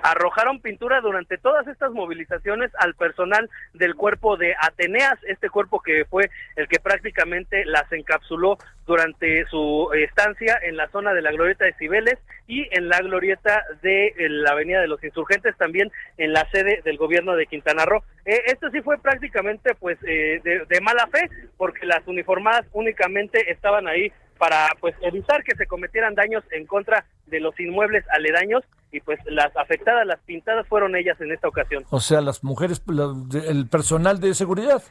Arrojaron pintura durante todas estas movilizaciones al personal del cuerpo de Ateneas, este cuerpo que fue el que prácticamente las encapsuló durante su estancia en la zona de la glorieta de Cibeles y en la glorieta de eh, la Avenida de los Insurgentes, también en la sede del gobierno de Quintana Roo. Eh, esto sí fue prácticamente pues eh, de mala fe, porque las uniformadas únicamente estaban ahí para pues evitar que se cometieran daños en contra de los inmuebles aledaños y pues las afectadas, las pintadas fueron ellas en esta ocasión. O sea, las mujeres, el personal de seguridad.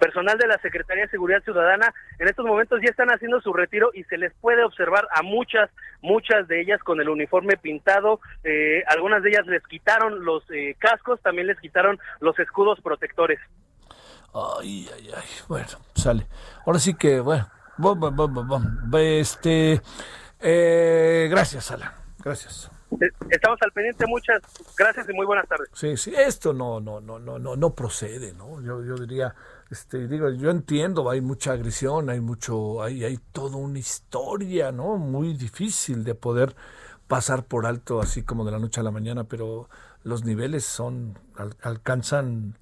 Personal de la Secretaría de Seguridad Ciudadana en estos momentos ya están haciendo su retiro y se les puede observar a muchas, muchas de ellas con el uniforme pintado. Eh, algunas de ellas les quitaron los eh, cascos, también les quitaron los escudos protectores. Ay, ay, ay. Bueno, sale. Ahora sí que, bueno, este, eh, gracias, Alan. Gracias. Estamos al pendiente, muchas gracias y muy buenas tardes. Sí, sí, esto no, no, no, no, no, no procede, ¿no? Yo, yo diría, este, digo, yo entiendo, hay mucha agresión, hay mucho, hay, hay toda una historia, ¿no? Muy difícil de poder pasar por alto así como de la noche a la mañana, pero los niveles son, alcanzan,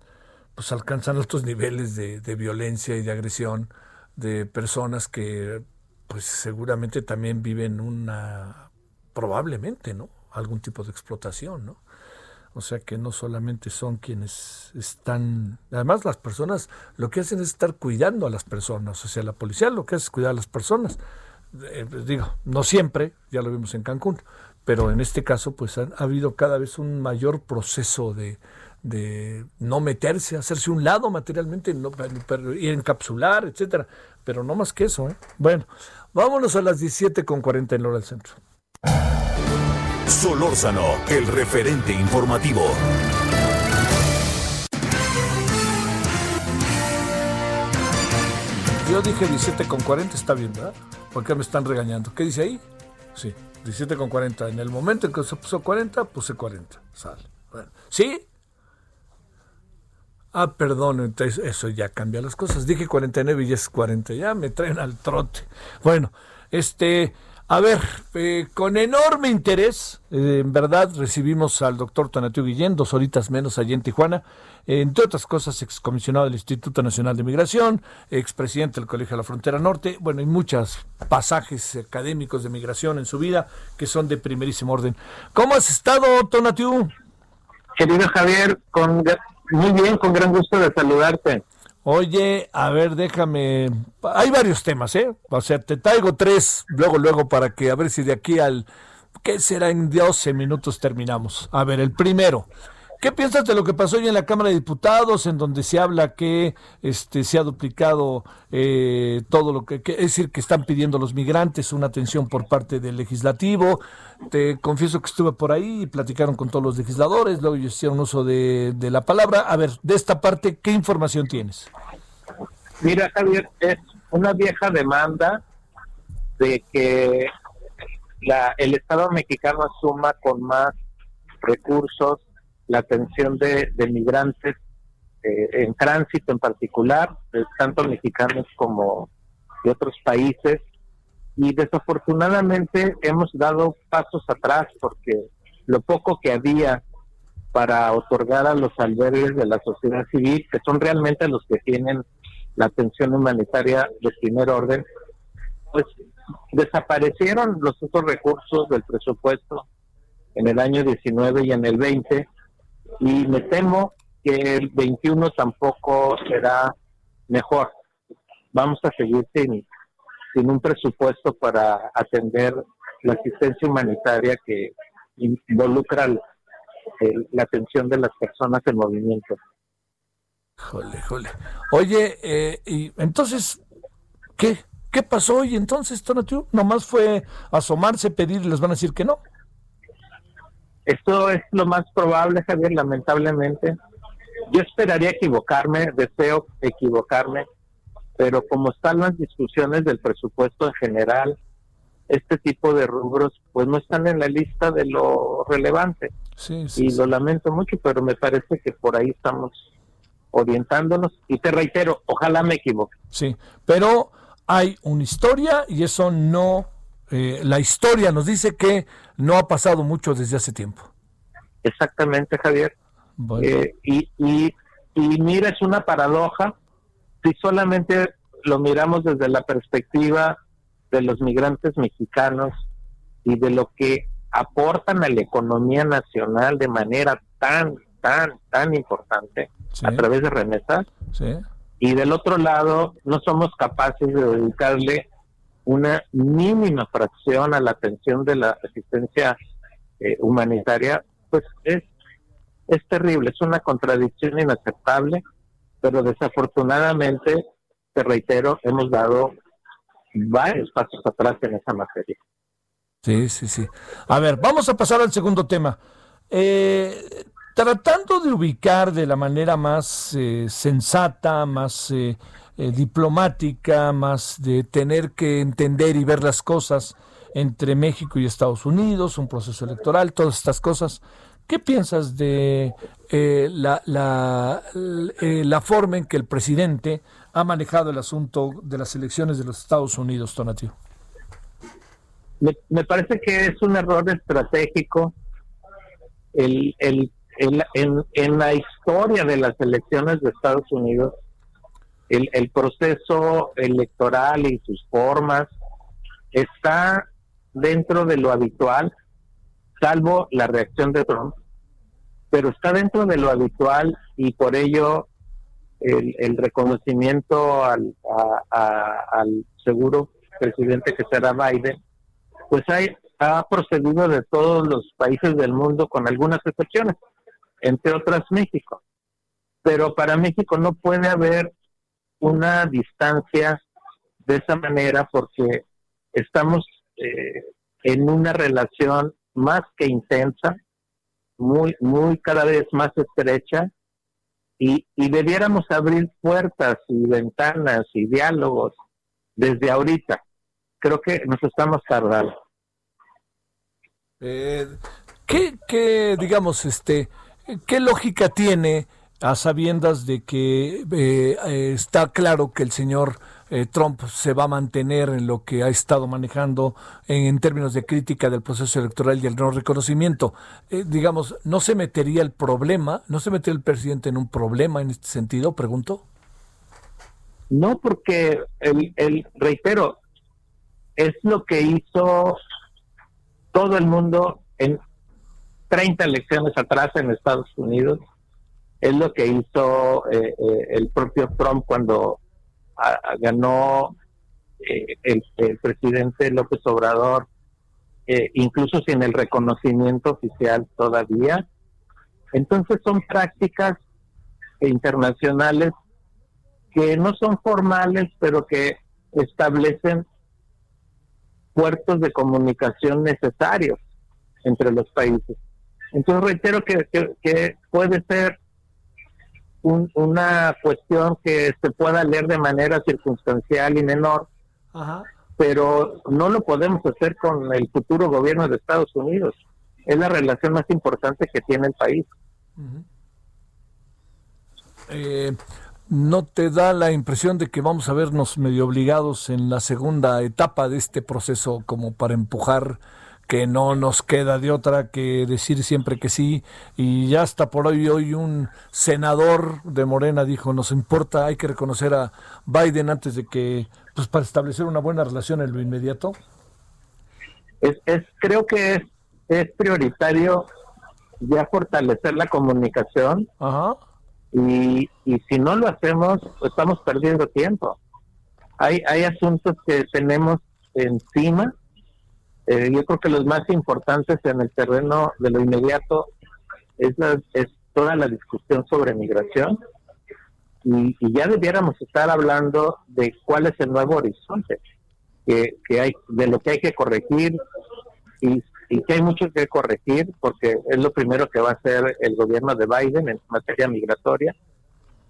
pues alcanzan altos niveles de, de violencia y de agresión de personas que pues seguramente también viven una probablemente, ¿no? Algún tipo de explotación, ¿no? O sea que no solamente son quienes están, además las personas lo que hacen es estar cuidando a las personas, o sea, la policía lo que hace es cuidar a las personas. Eh, pues digo, no siempre, ya lo vimos en Cancún, pero en este caso pues ha habido cada vez un mayor proceso de, no meterse, hacerse un lado materialmente no, y encapsular, etcétera. Pero no más que eso. ¿eh? Bueno, vámonos a las 17.40 en hora del centro. Solórzano, el referente informativo. Yo dije 17.40, está bien, ¿verdad? ¿Por qué me están regañando? ¿Qué dice ahí? Sí, 17.40. En el momento en que se puso 40, puse 40. Sale. Bueno, ¿Sí? Ah, perdón, entonces eso ya cambia las cosas. Dije 49 y ya es 40, ya me traen al trote. Bueno, este, a ver, eh, con enorme interés, eh, en verdad, recibimos al doctor Tonatiuh Guillén, dos horitas menos allí en Tijuana, entre otras cosas, excomisionado del Instituto Nacional de Migración, expresidente del Colegio de la Frontera Norte, bueno, hay muchos pasajes académicos de migración en su vida que son de primerísimo orden. ¿Cómo has estado, Tonatiuh? Querido Javier, con muy bien, con gran gusto de saludarte. Oye, a ver, déjame. Hay varios temas, ¿eh? O sea, te traigo tres, luego, luego, para que a ver si de aquí al. ¿Qué será? En 12 minutos terminamos. A ver, el primero. ¿Qué piensas de lo que pasó hoy en la Cámara de Diputados, en donde se habla que este, se ha duplicado eh, todo lo que, es decir, que están pidiendo los migrantes una atención por parte del legislativo? Te confieso que estuve por ahí y platicaron con todos los legisladores, luego ellos hicieron uso de, de la palabra. A ver, de esta parte, ¿qué información tienes? Mira, Javier, es una vieja demanda de que la, el Estado mexicano asuma con más recursos la atención de, migrantes eh, en tránsito en particular, tanto mexicanos como de otros países. Y desafortunadamente hemos dado pasos atrás porque lo poco que había para otorgar a los albergues de la sociedad civil, que son realmente los que tienen la atención humanitaria de primer orden, pues desaparecieron los otros recursos del presupuesto en el año 19 y en el 20 y me temo que el 21 tampoco será mejor. Vamos a seguir sin, un presupuesto para atender la asistencia humanitaria que involucra la atención de las personas en movimiento. Jole, jole. Oye, eh, y entonces, ¿qué? ¿Qué pasó hoy entonces, Tonatiu? Nomás fue asomarse, pedir y les van a decir que no. Esto es lo más probable, Javier, lamentablemente. Yo esperaría equivocarme, deseo equivocarme, pero como están las discusiones del presupuesto en general, este tipo de rubros pues no están en la lista de lo relevante. Sí, sí, y lo lamento mucho, pero me parece que por ahí estamos orientándonos y te reitero, ojalá me equivoque. Sí, pero hay una historia y eso no Eh, la historia nos dice que no ha pasado mucho desde hace tiempo. Exactamente, Javier. Eh, y, y, y mira, es una paradoja si solamente lo miramos desde la perspectiva de los migrantes mexicanos y de lo que aportan a la economía nacional de manera tan, tan, tan importante a través de remesas. Y del otro lado, no somos capaces de dedicarle una mínima fracción a la atención de la asistencia eh, humanitaria, pues es, es terrible, es una contradicción inaceptable, pero desafortunadamente, te reitero, hemos dado varios pasos atrás en esa materia. Sí, sí, sí. A ver, vamos a pasar al segundo tema. Eh, tratando de ubicar de la manera más eh, sensata, más eh, diplomática, más de tener que entender y ver las cosas entre México y Estados Unidos, un proceso electoral, todas estas cosas. ¿Qué piensas de la, la, la forma en que el presidente ha manejado el asunto de las elecciones de los Estados Unidos, Tonatio? Me, parece que es un error estratégico el, el, en, en, la historia de las elecciones de Estados Unidos, el, el proceso electoral y sus formas está dentro de lo habitual, salvo la reacción de Trump, pero está dentro de lo habitual y por ello el, reconocimiento al, al seguro presidente que será Biden, pues hay, ha procedido de todos los países del mundo con algunas excepciones, entre otras México. Pero para México no puede haber una distancia de esa manera porque estamos eh, en una relación más que intensa, muy, muy cada vez más estrecha, y, debiéramos abrir puertas y ventanas y diálogos desde ahorita. Creo que nos estamos tardando. Eh, ¿qué, digamos, este, qué lógica tiene a sabiendas de que eh, eh, está claro que el señor eh, Trump se va a mantener en lo que ha estado manejando en, términos de crítica del proceso electoral y el no reconocimiento. Eh, digamos, ¿no se metería el problema, no se metería el presidente en un problema en este sentido, pregunto? No, porque el, el reitero, es lo que hizo todo el mundo en 30 elecciones atrás en Estados Unidos. Es lo que hizo eh, el propio Trump cuando ganó eh, el, presidente López Obrador, eh, incluso sin el reconocimiento oficial todavía. Entonces son prácticas internacionales que no son formales, pero que establecen puertos de comunicación necesarios entre los países. Entonces reitero que puede ser una cuestión que se pueda leer de manera circunstancial y menor, pero no lo podemos hacer con el futuro gobierno de Estados Unidos. Es la relación más importante que tiene el país. Eh, ¿No te da la impresión de que vamos a vernos medio obligados en la segunda etapa de este proceso como para empujar que no nos queda de otra que decir siempre que sí. Y ya hasta por hoy hoy un senador de Morena dijo nos importa hay que reconocer a Biden antes de que pues para establecer una buena relación en lo inmediato es, creo que es, es prioritario ya fortalecer la comunicación. Y, y si no lo hacemos pues estamos perdiendo tiempo. Hay hay asuntos que tenemos encima eh, yo creo que los más importantes en el terreno de lo inmediato es, es toda la discusión sobre migración y, ya debiéramos estar hablando de cuál es el nuevo horizonte que, que hay, de lo que hay que corregir y, y que hay mucho que corregir porque es lo primero que va a hacer el gobierno de Biden en materia migratoria.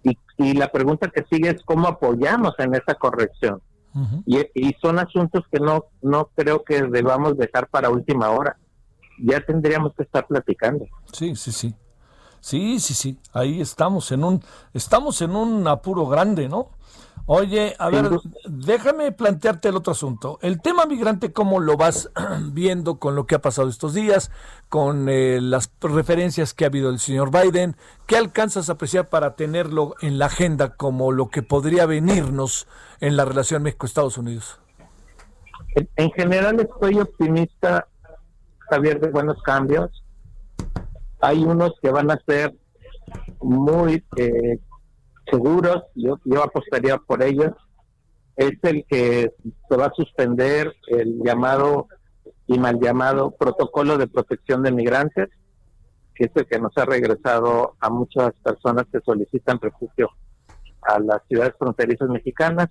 Y, y la pregunta que sigue es cómo apoyamos en esa corrección y, son asuntos que no, no creo que debamos dejar para última hora. Ya tendríamos que estar platicando. Sí, sí, sí. Sí, sí, sí. Ahí estamos en un, estamos en un apuro grande, ¿no? Oye, a ver, déjame plantearte el otro asunto. El tema migrante, ¿cómo lo vas <clears throat> viendo con lo que ha pasado estos días, con eh, las referencias que ha habido del señor Biden? ¿Qué alcanzas a apreciar para tenerlo en la agenda como lo que podría venirnos en la relación México-Estados Unidos? En, general estoy optimista, Javier, de buenos cambios. Hay unos que van a ser muy eh, seguros, yo, yo apostaría por ellos, es el que se va a suspender el llamado y mal llamado protocolo de protección de migrantes, que es el que nos ha regresado a muchas personas que solicitan refugio a las ciudades fronterizas mexicanas.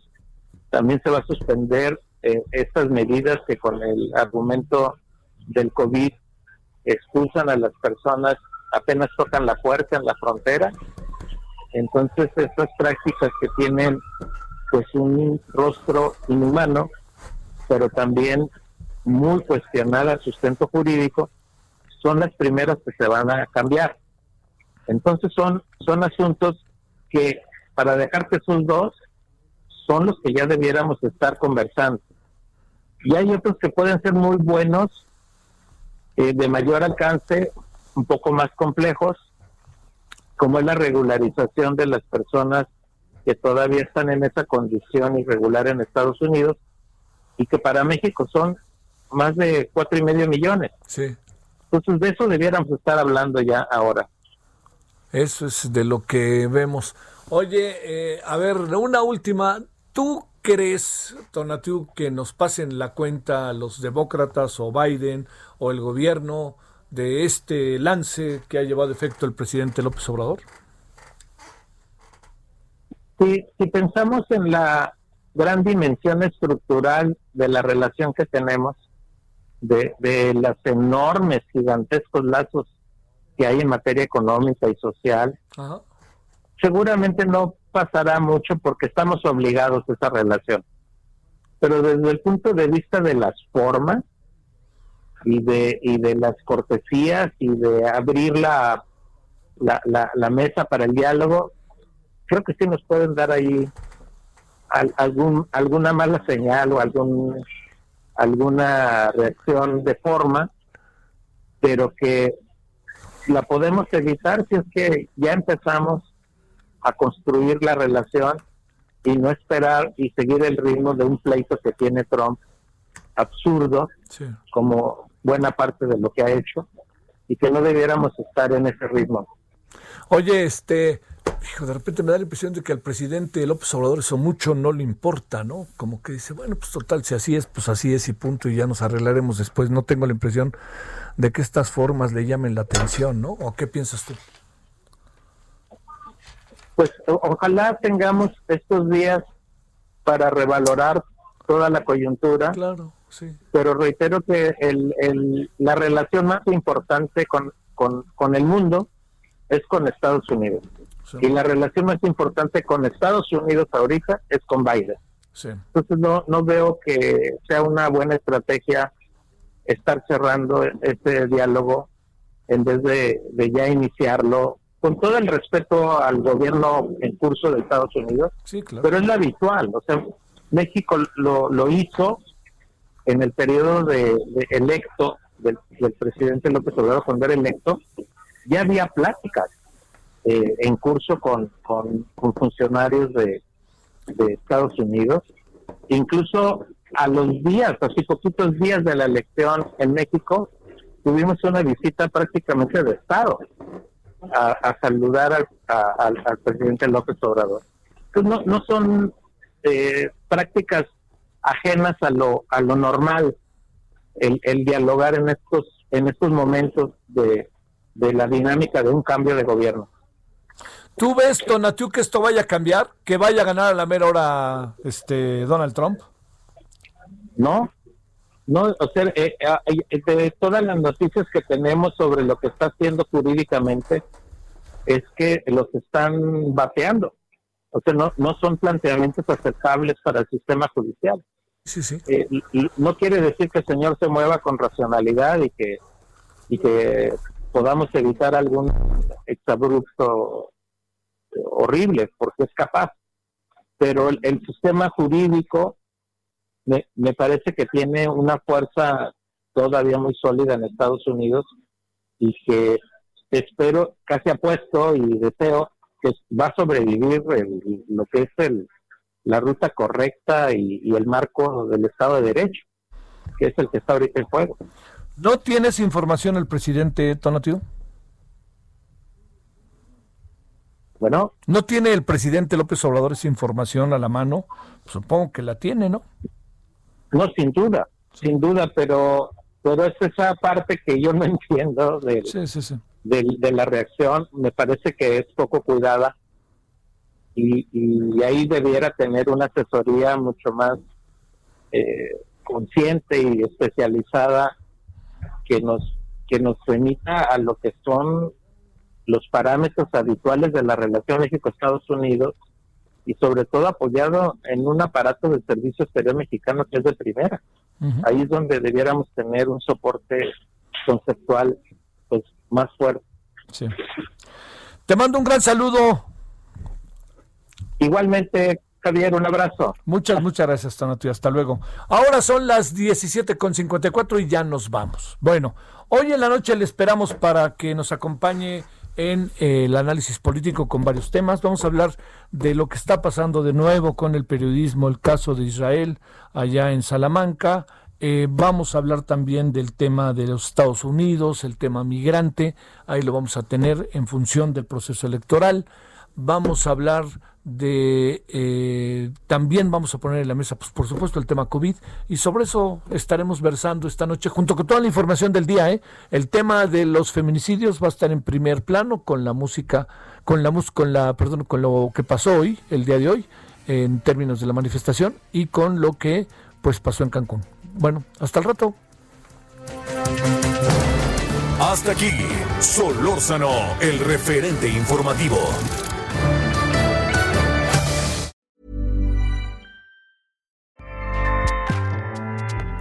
También se va a suspender eh, estas medidas que con el argumento del COVID expulsan a las personas apenas tocan la puerta en la frontera entonces estas prácticas que tienen pues un rostro inhumano, pero también muy cuestionada sustento jurídico, son las primeras que se van a cambiar. Entonces son, son asuntos que, para dejarte esos dos, son los que ya debiéramos estar conversando. Y hay otros que pueden ser muy buenos, eh, de mayor alcance, un poco más complejos, como es la regularización de las personas que todavía están en esa condición irregular en Estados Unidos y que para México son más de cuatro y medio millones. Sí. Entonces de eso debiéramos estar hablando ya ahora. Eso es de lo que vemos. Oye, eh, a ver, una última. ¿Tú crees, Tonatiu, que nos pasen la cuenta los demócratas o Biden o el gobierno de este lance que ha llevado efecto el presidente López Obrador? Si, si pensamos en la gran dimensión estructural de la relación que tenemos, de, de los enormes, gigantescos lazos que hay en materia económica y social, seguramente no pasará mucho porque estamos obligados a esa relación. Pero desde el punto de vista de las formas, y de, y de las cortesías y de abrir la, la, la, mesa para el diálogo, creo que sí nos pueden dar ahí algún, alguna mala señal o algún, alguna reacción de forma, pero que la podemos evitar si es que ya empezamos a construir la relación y no esperar y seguir el ritmo de un pleito que tiene Trump absurdo, como buena parte de lo que ha hecho y que no debiéramos estar en ese ritmo. Oye, este, hijo, de repente me da la impresión de que al presidente López Obrador eso mucho no le importa, ¿no? Como que dice, bueno, pues total, si así es, pues así es y punto, y ya nos arreglaremos después. No tengo la impresión de que estas formas le llamen la atención, ¿no? ¿O qué piensas tú? Pues ojalá tengamos estos días para revalorar toda la coyuntura. Claro pero reitero que el, la relación más importante con, con, el mundo es con Estados Unidos. Y la relación más importante con Estados Unidos ahorita es con Biden. Entonces no, no veo que sea una buena estrategia estar cerrando este diálogo en vez de, de ya iniciarlo con todo el respeto al gobierno en curso de Estados Unidos, pero es lo habitual, o sea, México lo, lo hizo en el periodo de, electo del, presidente López Obrador cuando era electo, ya había pláticas eh, en curso con, funcionarios de, Estados Unidos, incluso a los días, así poquitos días de la elección en México, tuvimos una visita prácticamente de Estado a, saludar al, presidente López Obrador. no, no son eh, prácticas ajenas a lo, a lo normal, el, el dialogar en estos, en estos momentos de, de la dinámica de un cambio de gobierno. ¿Tú ves, Tonatiu, que esto vaya a cambiar? ¿Que vaya a ganar a la mera hora este, Donald Trump? No, no, o sea, eh, eh, de todas las noticias que tenemos sobre lo que está haciendo jurídicamente, es que los están bateando. O sea, no, no son planteamientos aceptables para el sistema judicial. Sí, sí. Eh, no quiere decir que el señor se mueva con racionalidad y que, y que podamos evitar algún exabrupto horrible, porque es capaz. pero el, sistema jurídico me, me parece que tiene una fuerza todavía muy sólida en Estados Unidos y que espero, casi apuesto y deseo que va a sobrevivir lo que es el, la ruta correcta y, el marco del Estado de Derecho, que es el que está ahorita en juego. ¿No tienes información el presidente Tonatio? Bueno. ¿No tiene el presidente López Obrador esa información a la mano? Supongo que la tiene, ¿no? No, sin duda, sin duda, pero, pero es esa parte que yo no <laughs> entiendo de, de la reacción. Me parece que es poco cuidada y, ahí debiera tener una asesoría mucho más eh, consciente y especializada que nos que nos remita a lo que son los parámetros habituales de la relación México-Estados Unidos y sobre todo apoyado en un aparato del servicio exterior mexicano que es de primera. Ahí es donde debiéramos tener un soporte conceptual pues más fuerte. Te mando un gran saludo, Igualmente, Javier, un abrazo. Muchas, muchas gracias, Tonatio. Hasta luego. Ahora son las 17.54 y ya nos vamos. Bueno, hoy en la noche le esperamos para que nos acompañe en eh, el análisis político con varios temas. Vamos a hablar de lo que está pasando de nuevo con el periodismo, el caso de Israel allá en Salamanca. Eh, vamos a hablar también del tema de los Estados Unidos, el tema migrante. Ahí lo vamos a tener en función del proceso electoral. Vamos a hablar de eh, también vamos a poner en la mesa, pues, por supuesto, el tema COVID y sobre eso estaremos versando esta noche junto con toda la información del día. ¿eh? El tema de los feminicidios va a estar en primer plano con la música, con la con la, perdón, con lo que pasó hoy, el día de hoy, en términos de la manifestación y con lo que pues pasó en Cancún. Bueno, hasta el rato. Hasta aquí, Solórzano, el referente informativo.